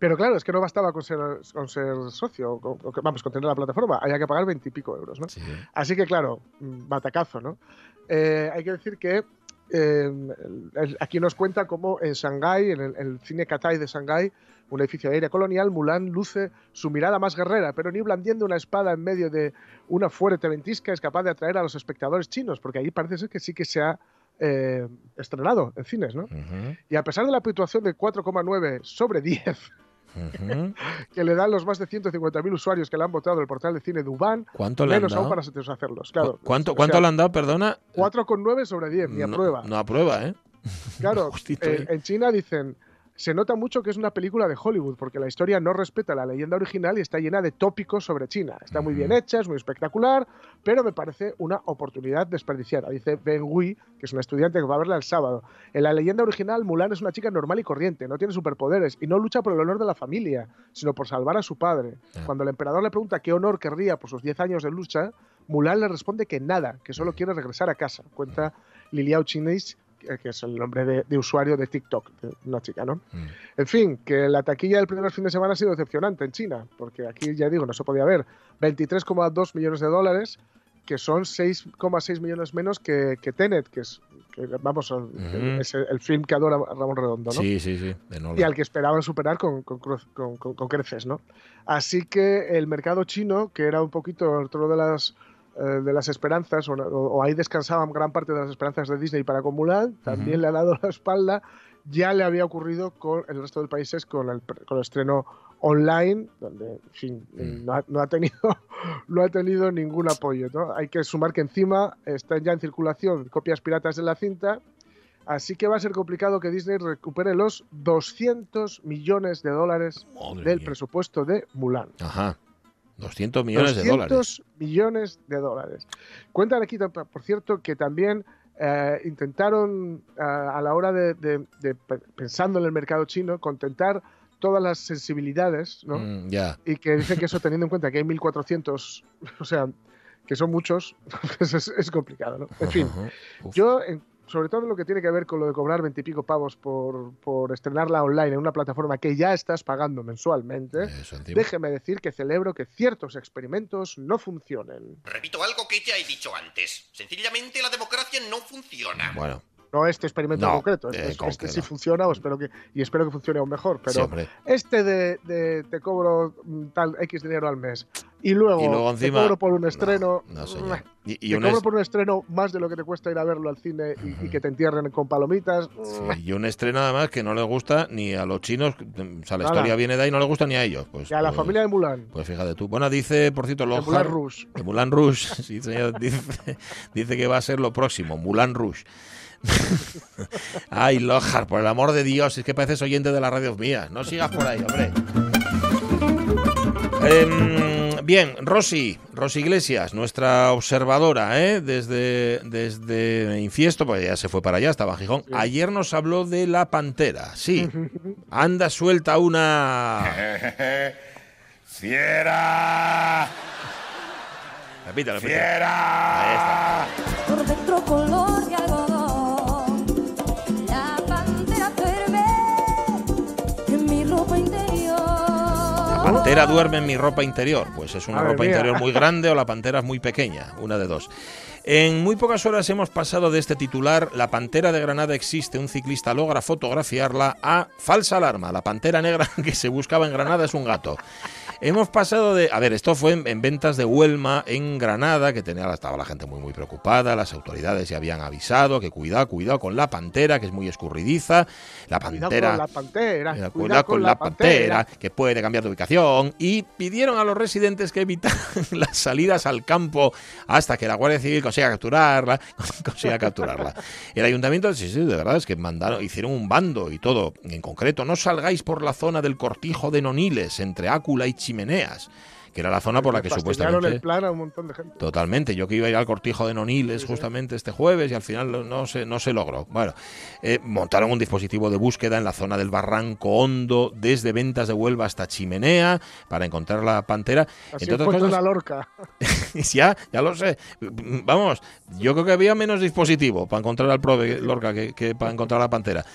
pero claro, es que no bastaba con ser, con ser socio, o, vamos, con tener la plataforma, había que pagar veintipico euros, ¿no? Así que claro, mm, batacazo, ¿no? Eh, hay que decir que eh, aquí nos cuenta cómo en Shanghái, en el, cine Katai de Shanghái, un edificio de aire colonial, Mulan luce su mirada más guerrera, pero ni blandiendo una espada en medio de una fuerte ventisca es capaz de atraer a los espectadores chinos, porque ahí parece ser que sí que se ha eh, estrenado en cines, ¿no? Y a pesar de la puntuación de 4,9 sobre 10 que le dan los más de 150.000 usuarios que le han votado el portal de cine Dubán. ¿Cuánto menos aún para satisfacerlos. Claro. ¿Cuánto, cuánto le han dado, perdona? 4,9 sobre 10, ni no, aprueba. No aprueba, ¿eh? Claro, eh, ahí. en China dicen, se nota mucho que es una película de Hollywood, porque la historia no respeta la leyenda original y está llena de tópicos sobre China. Está muy bien hecha, es muy espectacular, pero me parece una oportunidad desperdiciada. Dice Ben Hui, que es una estudiante que va a verla el sábado. En la leyenda original, Mulan es una chica normal y corriente, no tiene superpoderes y no lucha por el honor de la familia, sino por salvar a su padre. Ah. Cuando el emperador le pregunta qué honor querría por sus 10 años de lucha, Mulan le responde que nada, que solo quiere regresar a casa. Cuenta Liliao Chinese, que es el nombre de, de usuario de TikTok, de una chica, ¿no? Mm. En fin, que la taquilla del primer fin de semana ha sido decepcionante en China, porque aquí ya digo, no se podía ver 23,2 millones de dólares, que son 6,6 millones menos que, que Tenet, que es, que, vamos, el, Ujú. es el, el film que adora Ramón Redondo, ¿no? Sí, sí, sí. de y al que esperaban superar con, con, cruz- con- con- creces, ¿no? Así que el mercado chino, que era un poquito otro de las de las esperanzas, o, o- ahí descansaban gran parte de las esperanzas de Disney para con Mulan, también le ha dado la espalda. Ya le había ocurrido con el resto de países con el, con el estreno online, donde, en fin, Mm. no, ha, no ha tenido, no ha tenido ningún apoyo. ¿no? Hay que sumar que encima están ya en circulación copias piratas de la cinta, así que va a ser complicado que Disney recupere los 200 millones de dólares Madre del mía. presupuesto de Mulan. Ajá. 200 millones de 200 dólares. millones de dólares. Cuentan aquí, por cierto, que también eh, intentaron, eh, a la hora de, de- de pe- pensando en el mercado chino, contentar todas las sensibilidades, ¿no? Mm, ya. Y que dicen que eso, teniendo en cuenta que hay 1.400, o sea, que son muchos, pues es, es complicado, ¿no? En fin, yo, en- sobre todo en lo que tiene que ver con lo de cobrar veintipico pavos por, por estrenarla online en una plataforma que ya estás pagando mensualmente, Eso encima. déjeme decir que celebro que ciertos experimentos no funcionen. Repito algo que ya he dicho antes. Sencillamente la democracia no funciona. Bueno, No este experimento No, en concreto, eh, este, este concreto. sí funciona o espero que, y espero que funcione aún mejor, pero sí, este de, de te cobro mm, tal X dinero al mes y luego, Y luego encima- te cobro por un estreno, No, no, señor. Y, y te un cobro es- por un estreno más de lo que te cuesta ir a verlo al cine y, que te entierren con palomitas. sí, y un estreno además que no le gusta ni a los chinos. O sea, la Nada. historia viene de ahí no le gusta ni a ellos. Pues, Y a la pues- familia de Mulan, Pues fíjate tú. Bueno, dice, por cierto, Lockhart- Mulan Rush. Mulan Rouge, sí, señor, dice, dice que va a ser lo próximo, Mulan Rouge. Ay, Lockhart, por el amor de Dios, es que pareces oyente de la radio mía. No sigas por ahí, hombre. Em, bien, Rosy, Rosy Iglesias, nuestra observadora, ¿eh? desde, desde Infiesto, pues ya se fue para allá, estaba en Gijón. Ayer nos habló de la pantera, sí. Anda suelta una. ¡Fiera! Repítalo, repítalo. ¡Fiera! Ahí está. por dentro color pantera duerme en mi ropa interior. Pues es una Madre ropa mía. interior muy grande o la pantera es muy pequeña, una de dos. En muy pocas horas hemos pasado de este titular, La pantera de Granada existe, un ciclista logra fotografiarla, a falsa alarma, la pantera negra que se buscaba en Granada es un gato. Hemos pasado de. A ver, esto fue en, en ventas de Huelma, en Granada, que tenía, estaba la gente muy, muy preocupada. Las autoridades ya habían avisado que cuidado, cuidado con la pantera, que es muy escurridiza. La Cuidado pantera. con la pantera. Cuidado con la pantera, que puede cambiar de ubicación. Y pidieron a los residentes que evitaran las salidas al campo hasta que la Guardia Civil consiga capturarla. consiga capturarla. El ayuntamiento, sí, sí, de verdad, es que mandaron, hicieron un bando y todo. En concreto, no salgáis por la zona del cortijo de Noniles, entre Ácula y Chimeneas, que era la zona por la que supuestamente. el plan a un montón de gente. Totalmente, yo que iba a ir al cortijo de Noniles justamente este jueves y al final no- se, no se logró. Bueno, eh, montaron un dispositivo de búsqueda en la zona del Barranco Hondo, desde Ventas de Huelva hasta Chimenea, para encontrar la pantera. Así Entre otras cosas, una lorca. ya, ya lo sé. Vamos, yo creo que había menos dispositivo para encontrar al prove Lorca que, que para encontrar la pantera.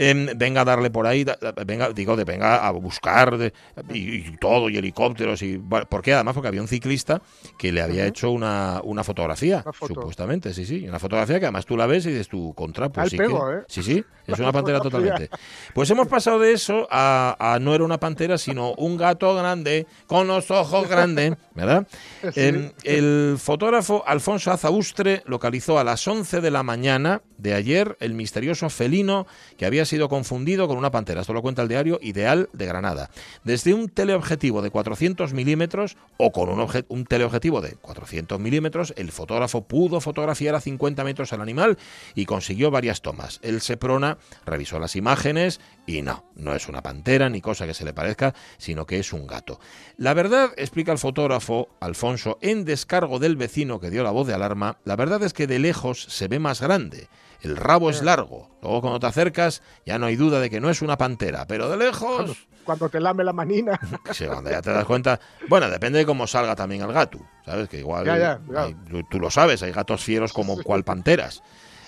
Em, venga a darle por ahí, da- venga, digo, de venga a buscar de- y, y todo, y helicópteros. y ¿Por qué? Además, porque había un ciclista que le había hecho una, una fotografía, Una foto. supuestamente, sí, sí. Una fotografía que además tú la ves y dices tú, contra, pues Al sí pego, que- ¿eh? Sí, sí, es una pantera totalmente. Pues hemos pasado de eso a, a no era una pantera, sino un gato grande, con los ojos grandes, ¿verdad? Sí. Em, el fotógrafo Alfonso Azaustre localizó a las 11 de la mañana de ayer el misterioso felino que había sido confundido con una pantera. Esto lo cuenta el diario Ideal de Granada. Desde un teleobjetivo de 400 milímetros, o con un, un teleobjetivo de 400 milímetros, el fotógrafo pudo fotografiar a 50 metros al animal y consiguió varias tomas. El Seprona revisó las imágenes y no, no es una pantera ni cosa que se le parezca, sino que es un gato. La verdad, explica el fotógrafo Alfonso, en descargo del vecino que dio la voz de alarma, la verdad es que de lejos se ve más grande. El rabo es largo. Luego cuando te acercas ya no hay duda de que no es una pantera, pero de lejos... Cuando te lame la manina. Sí, cuando ya te das cuenta. Bueno, depende de cómo salga también el gato. ¿Sabes? Que igual. Ya, ya, ya. hay- tú, tú lo sabes, hay gatos fieros como cual panteras.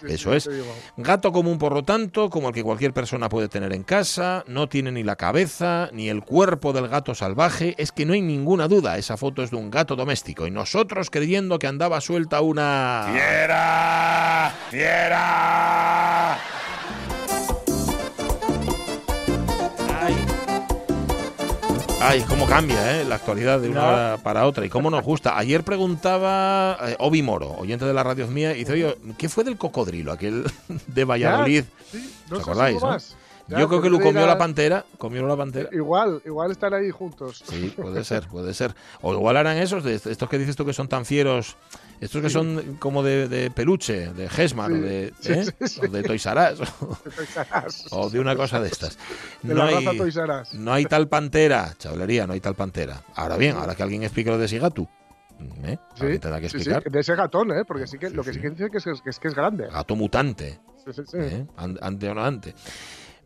Eso es. Gato común, por lo tanto, como el que cualquier persona puede tener en casa, no tiene ni la cabeza ni el cuerpo del gato salvaje. Es que no hay ninguna duda, esa foto es de un gato doméstico. Y nosotros creyendo que andaba suelta una. ¡Fiera! ¡Fiera! Ay, cómo cambia ¿eh? la actualidad de una hora para otra y cómo nos gusta. Ayer preguntaba eh, Obi Moro, oyente de la radio mía, y dice, oye, ¿qué fue del cocodrilo aquel de Valladolid? Sí, ¿Os no si acordáis? no? Ya, Yo creo que lo comió la pantera. Comió la pantera. Igual, igual están ahí juntos. Sí, puede ser, puede ser. O igual eran esos, de estos que dices tú que son tan fieros, estos que son como de, de peluche, de Gesman, Sí, o de, ¿eh? o de Toys R Us, o de una cosa de estas. De No la hay, no hay tal pantera, chavalería, no hay tal pantera. Ahora bien, ahora que alguien explique lo de Sigatu, ¿eh? Sí, Alguien tendrá que sí, explicar. de ese gatón, ¿eh? Porque sí que Sí, lo que sí que dice que es, que es que es grande. Gato mutante. Sí, sí, sí. ¿eh? An- Ante o no ante.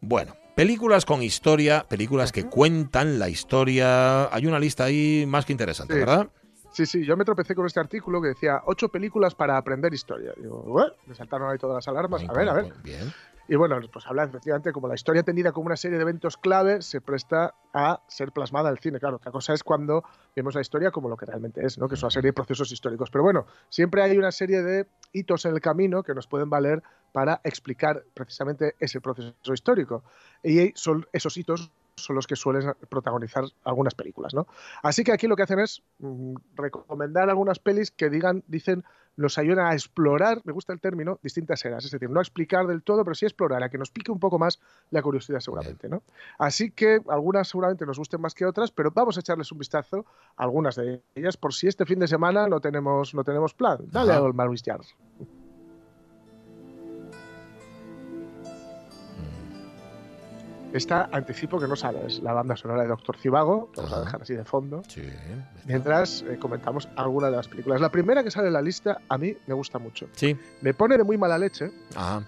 Bueno, películas con historia, películas que cuentan la historia. Hay una lista ahí más que interesante. ¿verdad? Sí, sí, yo me tropecé con este artículo que decía ocho películas para aprender historia. Digo, "Ué", me saltaron ahí todas las alarmas. A ver, a ver. Bien. Y bueno, pues habla efectivamente como la historia entendida como una serie de eventos clave se presta a ser plasmada al cine. Claro, otra cosa es cuando vemos la historia como lo que realmente es, ¿no? que es una serie de procesos históricos. Pero bueno, siempre hay una serie de hitos en el camino que nos pueden valer para explicar precisamente ese proceso histórico. Y son esos hitos son los que suelen protagonizar algunas películas, ¿no? Así que aquí lo que hacen es mm, recomendar algunas pelis que digan, dicen, nos ayudan a explorar, me gusta el término, distintas eras, es decir, no a explicar del todo, pero sí explorar, a que nos pique un poco más la curiosidad seguramente, ¿no? Así que algunas seguramente nos gusten más que otras, pero vamos a echarles un vistazo a algunas de ellas por si este fin de semana no tenemos, no tenemos plan. Dale Ajá. a Old. Esta anticipo que no sabes, la banda sonora de Doctor Cibago, que vamos a dejar así de fondo, Sí. mientras eh, comentamos alguna de las películas. La primera que sale en la lista a mí me gusta mucho. Sí. Me pone de muy mala leche Ajá.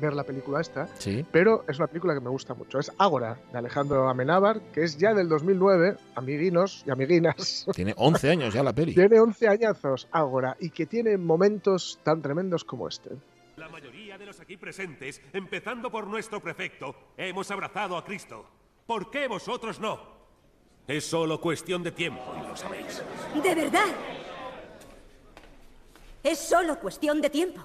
ver la película esta, Sí. pero es una película que me gusta mucho. Es Ágora, de Alejandro Amenábar, que es ya del 2009, amiguinos y amiguinas. Tiene 11 años ya la peli. Tiene 11 añazos, Ágora, y que tiene momentos tan tremendos como este. De los aquí presentes, empezando por nuestro prefecto, hemos abrazado a Cristo. ¿Por qué vosotros no? Es solo cuestión de tiempo, y lo sabéis. ¿De verdad? Es solo cuestión de tiempo.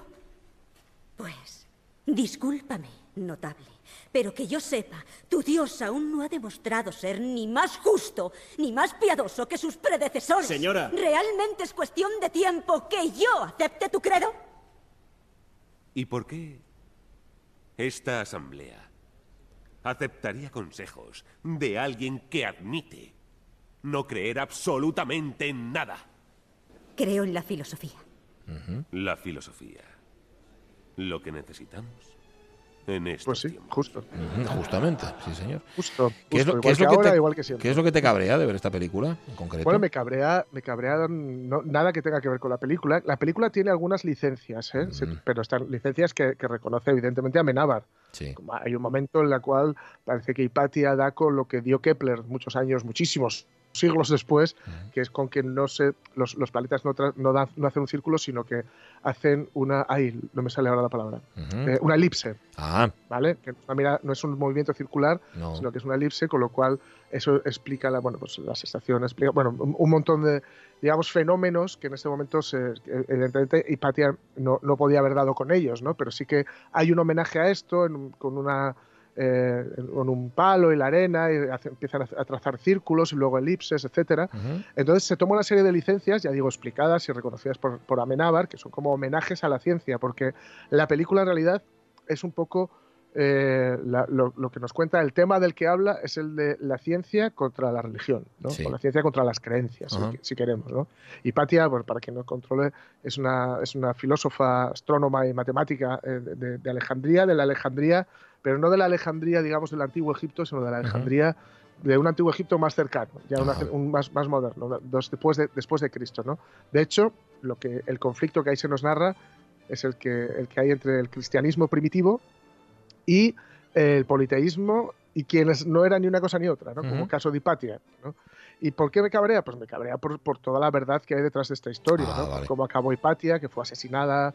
Pues, discúlpame, notable, pero que yo sepa, tu Dios aún no ha demostrado ser ni más justo ni más piadoso que sus predecesores. Señora. ¿Realmente es cuestión de tiempo que yo acepte tu credo? ¿Y por qué esta asamblea aceptaría consejos de alguien que admite no creer absolutamente en nada? Creo en la filosofía. La filosofía. Lo que necesitamos en estos Pues sí, justo. Justamente, sí, señor. Justo. ¿Qué es lo, qué es que lo que ahora, te, igual que siempre. qué es lo que te cabrea de ver esta película en concreto? Bueno, me cabrea, me cabrea no- nada que tenga que ver con la película. La película tiene algunas licencias, ¿eh? Pero están licencias que, que reconoce evidentemente Amenábar. Sí. Hay un momento en el cual parece que Hipatia da con lo que dio Kepler muchos años, muchísimos siglos después, que es con que no se, los, los planetas no, no, dan- no hacen un círculo, sino que hacen una... Ay, no me sale ahora la palabra. Eh, una elipse. Ah, ¿vale? Que mira, no es un movimiento circular, No. sino que es una elipse, con lo cual eso explica la, bueno, pues las estaciones, explica, bueno, un, un montón de, digamos, fenómenos que en este momento, se, evidentemente, Hipatia no, no podía haber dado con ellos, ¿no? Pero sí que hay un homenaje a esto en con una eh, con un palo y la arena y hace- empiezan a, trazar círculos y luego elipses, etcétera. Entonces se toma una serie de licencias, ya digo, explicadas y reconocidas por, por Amenábar, que son como homenajes a la ciencia, porque la película en realidad es un poco eh, la- lo, lo que nos cuenta, el tema del que habla es el de la ciencia contra la religión, ¿no? Sí. o la ciencia contra las creencias, si- queremos. ¿no? Y Patia, bueno, para quien no controle, es una, es una filósofa, astrónoma y matemática eh, de, de Alejandría, de la Alejandría, pero no de la Alejandría, digamos, del antiguo Egipto, sino de la Alejandría de un antiguo Egipto más cercano, ya una- un más, más moderno, ¿no? Dos- después, de, después de Cristo. ¿no? De hecho, lo que, el conflicto que ahí se nos narra es el que, el que hay entre el cristianismo primitivo y el politeísmo y quienes no eran ni una cosa ni otra, ¿no? como Ujú. el caso de Hipatia. ¿no? ¿Y por qué me cabrea? Pues me cabrea por, por toda la verdad que hay detrás de esta historia, Ah, ¿no? vale. Cómo acabó Hipatia, que fue asesinada,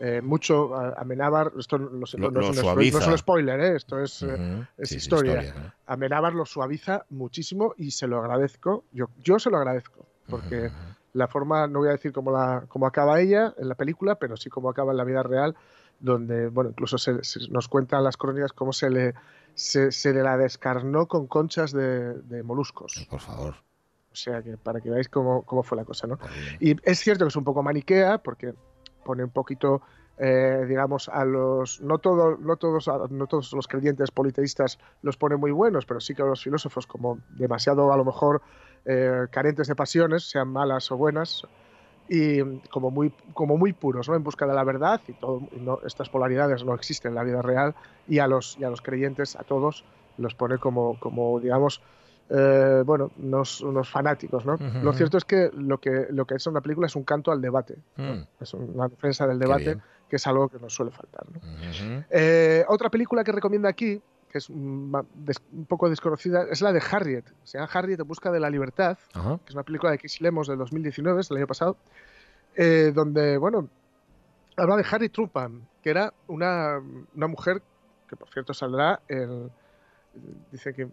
eh, mucho Amenábar, esto no, Lo- no es un- no es un spoiler, ¿eh? esto es, eh, es Sí, historia. historia, ¿no? Amenábar lo suaviza muchísimo y se lo agradezco, yo, yo se lo agradezco, porque la forma, no voy a decir cómo, la, cómo acaba ella en la película, pero sí cómo acaba en la vida real, donde, bueno, incluso se, se nos cuentan las crónicas cómo se le, se, se le la descarnó con conchas de, de moluscos. Por favor. O sea, que para que veáis cómo, cómo fue la cosa, ¿no? Y es cierto que es un poco maniquea, porque pone un poquito, eh, digamos, a los. No, todo, no, todos, no todos los creyentes politeístas los pone muy buenos, pero sí que a los filósofos, como demasiado, a lo mejor, eh, carentes de pasiones, sean malas o buenas, y como muy, como muy puros, ¿no? En busca de la verdad, y, todo, y no, estas polaridades no existen en la vida real, y a los, y a los creyentes, a todos, los pone como, como digamos, eh, bueno, unos, unos fanáticos, ¿no? Lo cierto es que lo que lo que es una película es un canto al debate, ¿no? Mm. es una defensa del debate, que es algo que nos suele faltar. Eh, otra película que recomienda aquí, que es mm, un poco desconocida, es la de Harriet. Se llama Harriet en busca de la libertad, que es una película de Chris Lemos del 2019, es el año pasado, eh, donde, bueno, habla de Harry Truman, que era una, una mujer que, por cierto, saldrá en. Dice que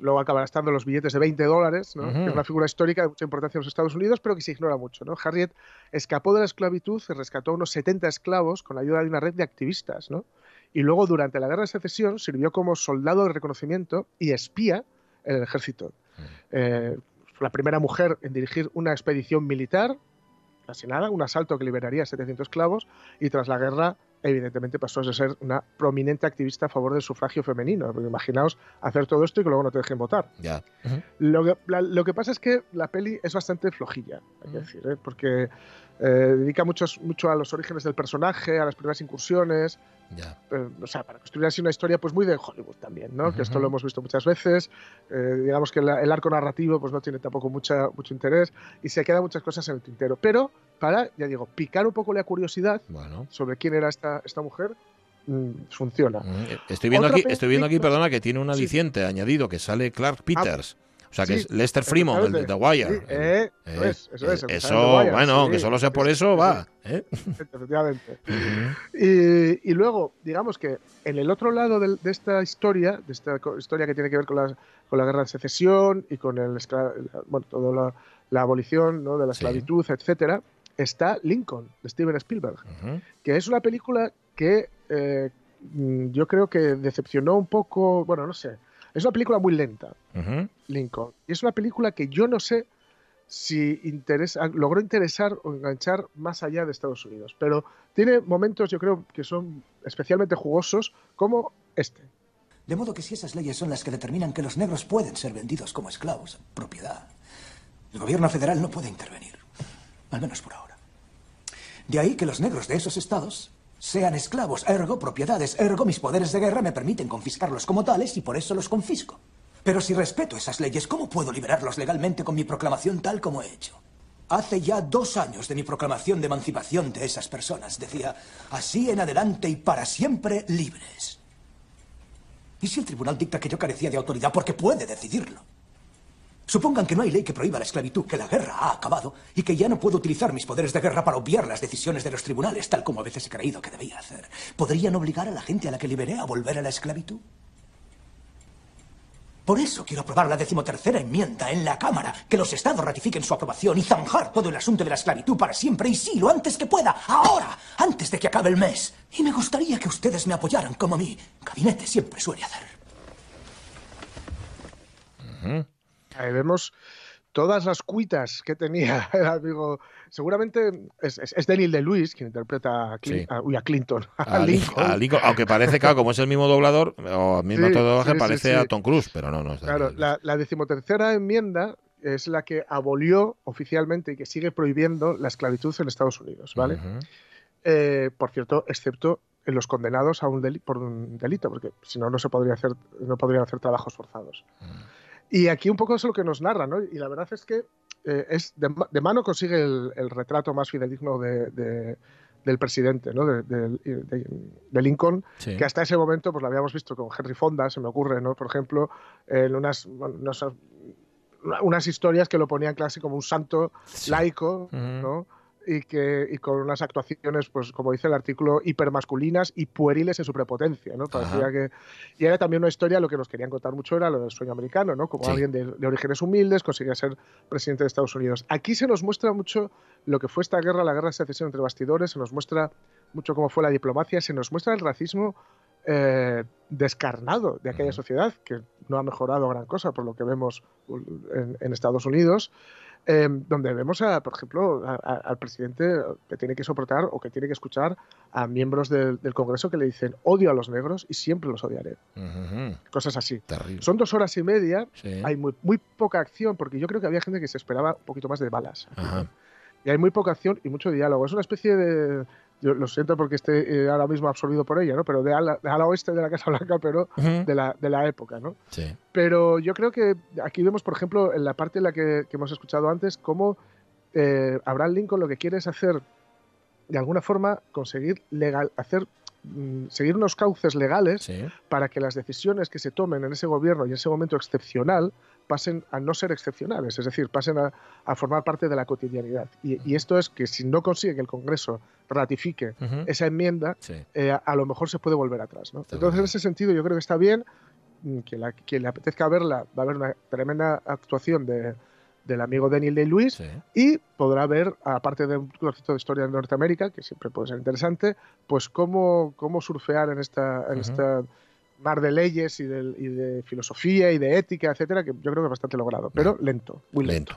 luego acabará estando los billetes de 20 dólares, ¿no? Que es una figura histórica de mucha importancia en los Estados Unidos, pero que se ignora mucho. ¿no? Harriet escapó de la esclavitud y rescató a unos 70 esclavos con la ayuda de una red de activistas. ¿no? Y luego, durante la Guerra de Secesión, sirvió como soldado de reconocimiento y espía en el ejército. Eh, fue la primera mujer en dirigir una expedición militar, casi nada, un asalto que liberaría a 700 esclavos, y tras la guerra, evidentemente, pasó a ser una prominente activista a favor del sufragio femenino. Porque imaginaos hacer todo esto y que luego no te dejen votar. Lo que, la- lo que pasa es que la peli es bastante flojilla, hay que decir, ¿eh? porque eh, dedica muchos, mucho a los orígenes del personaje, a las primeras incursiones. Ya. eh, o sea, para construir así una historia pues muy de Hollywood también, ¿no? Que esto lo hemos visto muchas veces. eh, digamos que la- el arco narrativo pues no tiene tampoco mucha, mucho interés y se quedan muchas cosas en el tintero. Pero para, ya digo, picar un poco la curiosidad Bueno. sobre quién era esta, esta mujer, mm, funciona. Mm, Estoy viendo Otra aquí, estoy viendo aquí, perdona, que tiene un Sí. aliciente añadido que sale Clark Peters. O sea, que sí, es Lester Freeman, el de The. Wire. Sí, eh, eso Eh, es, eso es, Eso, Wire, bueno, sí, que solo sea por eso, va. ¿eh? Efectivamente. Y, y luego, digamos que en el otro lado de, esta historia, de esta historia que tiene que ver con la, con la guerra de secesión y con el, bueno, toda la, la abolición ¿no? de la esclavitud, etcétera, está Lincoln, de Steven Spielberg, que es una película que eh, mm, yo creo que decepcionó un poco, bueno, no sé, es una película muy lenta, Lincoln, y es una película que yo no sé si interesa, logró interesar o enganchar más allá de Estados Unidos. Pero tiene momentos, yo creo, que son especialmente jugosos, como este. De modo que si esas leyes son las que determinan que los negros pueden ser vendidos como esclavos, propiedad, el gobierno federal no puede intervenir. Al menos por ahora. De ahí que los negros de esos estados sean esclavos, ergo propiedades, ergo mis poderes de guerra me permiten confiscarlos como tales y por eso los confisco. Pero si respeto esas leyes, ¿cómo puedo liberarlos legalmente con mi proclamación tal como he hecho? Hace ya dos años de mi proclamación de emancipación de esas personas. Decía, así en adelante y para siempre libres. ¿Y si el tribunal dicta que yo carecía de autoridad porque puede decidirlo? Supongan que no hay ley que prohíba la esclavitud, que la guerra ha acabado y que ya no puedo utilizar mis poderes de guerra para obviar las decisiones de los tribunales, tal como a veces he creído que debía hacer. ¿Podrían obligar a la gente a la que liberé a volver a la esclavitud? Por eso quiero aprobar la decimotercera enmienda en la Cámara, que los estados ratifiquen su aprobación y zanjar todo el asunto de la esclavitud para siempre, y sí, lo antes que pueda, ahora, antes de que acabe el mes. Y me gustaría que ustedes me apoyaran como mi gabinete siempre suele hacer. Ahí vemos todas las cuitas que tenía el amigo. Seguramente es, es, es Daniel de Luis quien interpreta a, Clin- Sí. a- uy, a Clinton. A, A Lin- Lincoln. a Lincoln, aunque parece, claro, como es el mismo doblador o el mismo Sí, doblaje, sí, parece a Tom Cruise, pero no, no es Claro, la, la decimotercera enmienda es la que abolió oficialmente y que sigue prohibiendo la esclavitud en Estados Unidos, ¿vale? Eh, por cierto, excepto en los condenados a un por un delito, porque si no, no se podría hacer, no podrían hacer trabajos forzados. Y aquí un poco es lo que nos narra, ¿no? Y la verdad es que eh, es de, de mano consigue el, el retrato más fidedigno de, de- del presidente, ¿no? De, de- de- de Lincoln, Sí. que hasta ese momento pues lo habíamos visto con Henry Fonda, se me ocurre, ¿no? Por ejemplo, en unas, unas, unas historias que lo ponían casi como un santo laico, ¿no? Y, que, y con unas actuaciones, pues como dice el artículo, hipermasculinas y pueriles en su prepotencia, ¿no? Parecía que... Y era también una historia, lo que nos querían contar mucho era lo del sueño americano, ¿no? Como Sí. alguien de, de orígenes humildes conseguía ser presidente de Estados Unidos. Aquí se nos muestra mucho lo que fue esta guerra, la guerra de secesión entre bastidores, se nos muestra mucho cómo fue la diplomacia, se nos muestra el racismo eh, descarnado de aquella sociedad, que no ha mejorado gran cosa por lo que vemos en, en Estados Unidos, eh, donde vemos, a, por ejemplo, a- a- al presidente que tiene que soportar o que tiene que escuchar a miembros del, del Congreso que le dicen odio a los negros y siempre los odiaré. Ujú. Cosas así. Terrible. Son dos horas y media, Sí. hay muy, muy poca acción, porque yo creo que había gente que se esperaba un poquito más de balas. Ajá. Y hay muy poca acción y mucho diálogo. Es una especie de. Yo lo siento porque esté eh, ahora mismo absorbido por ella, ¿no? Pero de ala, de ala oeste de la Casa Blanca, pero de, la, de la época, ¿no? Sí. Pero yo creo que aquí vemos, por ejemplo, en la parte en la que, que hemos escuchado antes, cómo eh, Abraham Lincoln lo que quiere es hacer, de alguna forma, conseguir legal, hacer seguir unos cauces legales Sí. para que las decisiones que se tomen en ese gobierno y en ese momento excepcional pasen a no ser excepcionales, es decir, pasen a, a formar parte de la cotidianidad. Y, y esto es que si no consigue que el Congreso ratifique esa enmienda, Sí. eh, a, a lo mejor se puede volver atrás. ¿no? Entonces, en ese sentido, yo creo que está bien. mm, Quien, la- quien le apetezca verla, va a haber una tremenda actuación de, del amigo Daniel Day-Lewis y podrá ver, aparte de un trocito de historia de Norteamérica, que siempre puede ser interesante, pues cómo, cómo surfear en esta, en esta mar de leyes y de, y de filosofía y de ética, etcétera, que yo creo que es bastante logrado, pero lento, muy lento.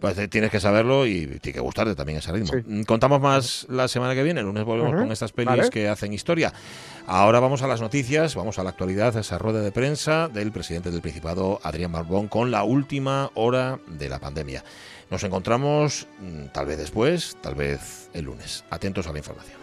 Pues eh, tienes que saberlo y tiene que gustarte también ese ritmo. Mm, Contamos más la semana que viene. El lunes volvemos con estas pelis Vale. que hacen historia. Ahora vamos a las noticias, vamos a la actualidad, a esa rueda de prensa del presidente del Principado, Adrián Barbón, con la última hora de la pandemia. Nos encontramos mm, tal vez después, tal vez el lunes. Atentos a la información.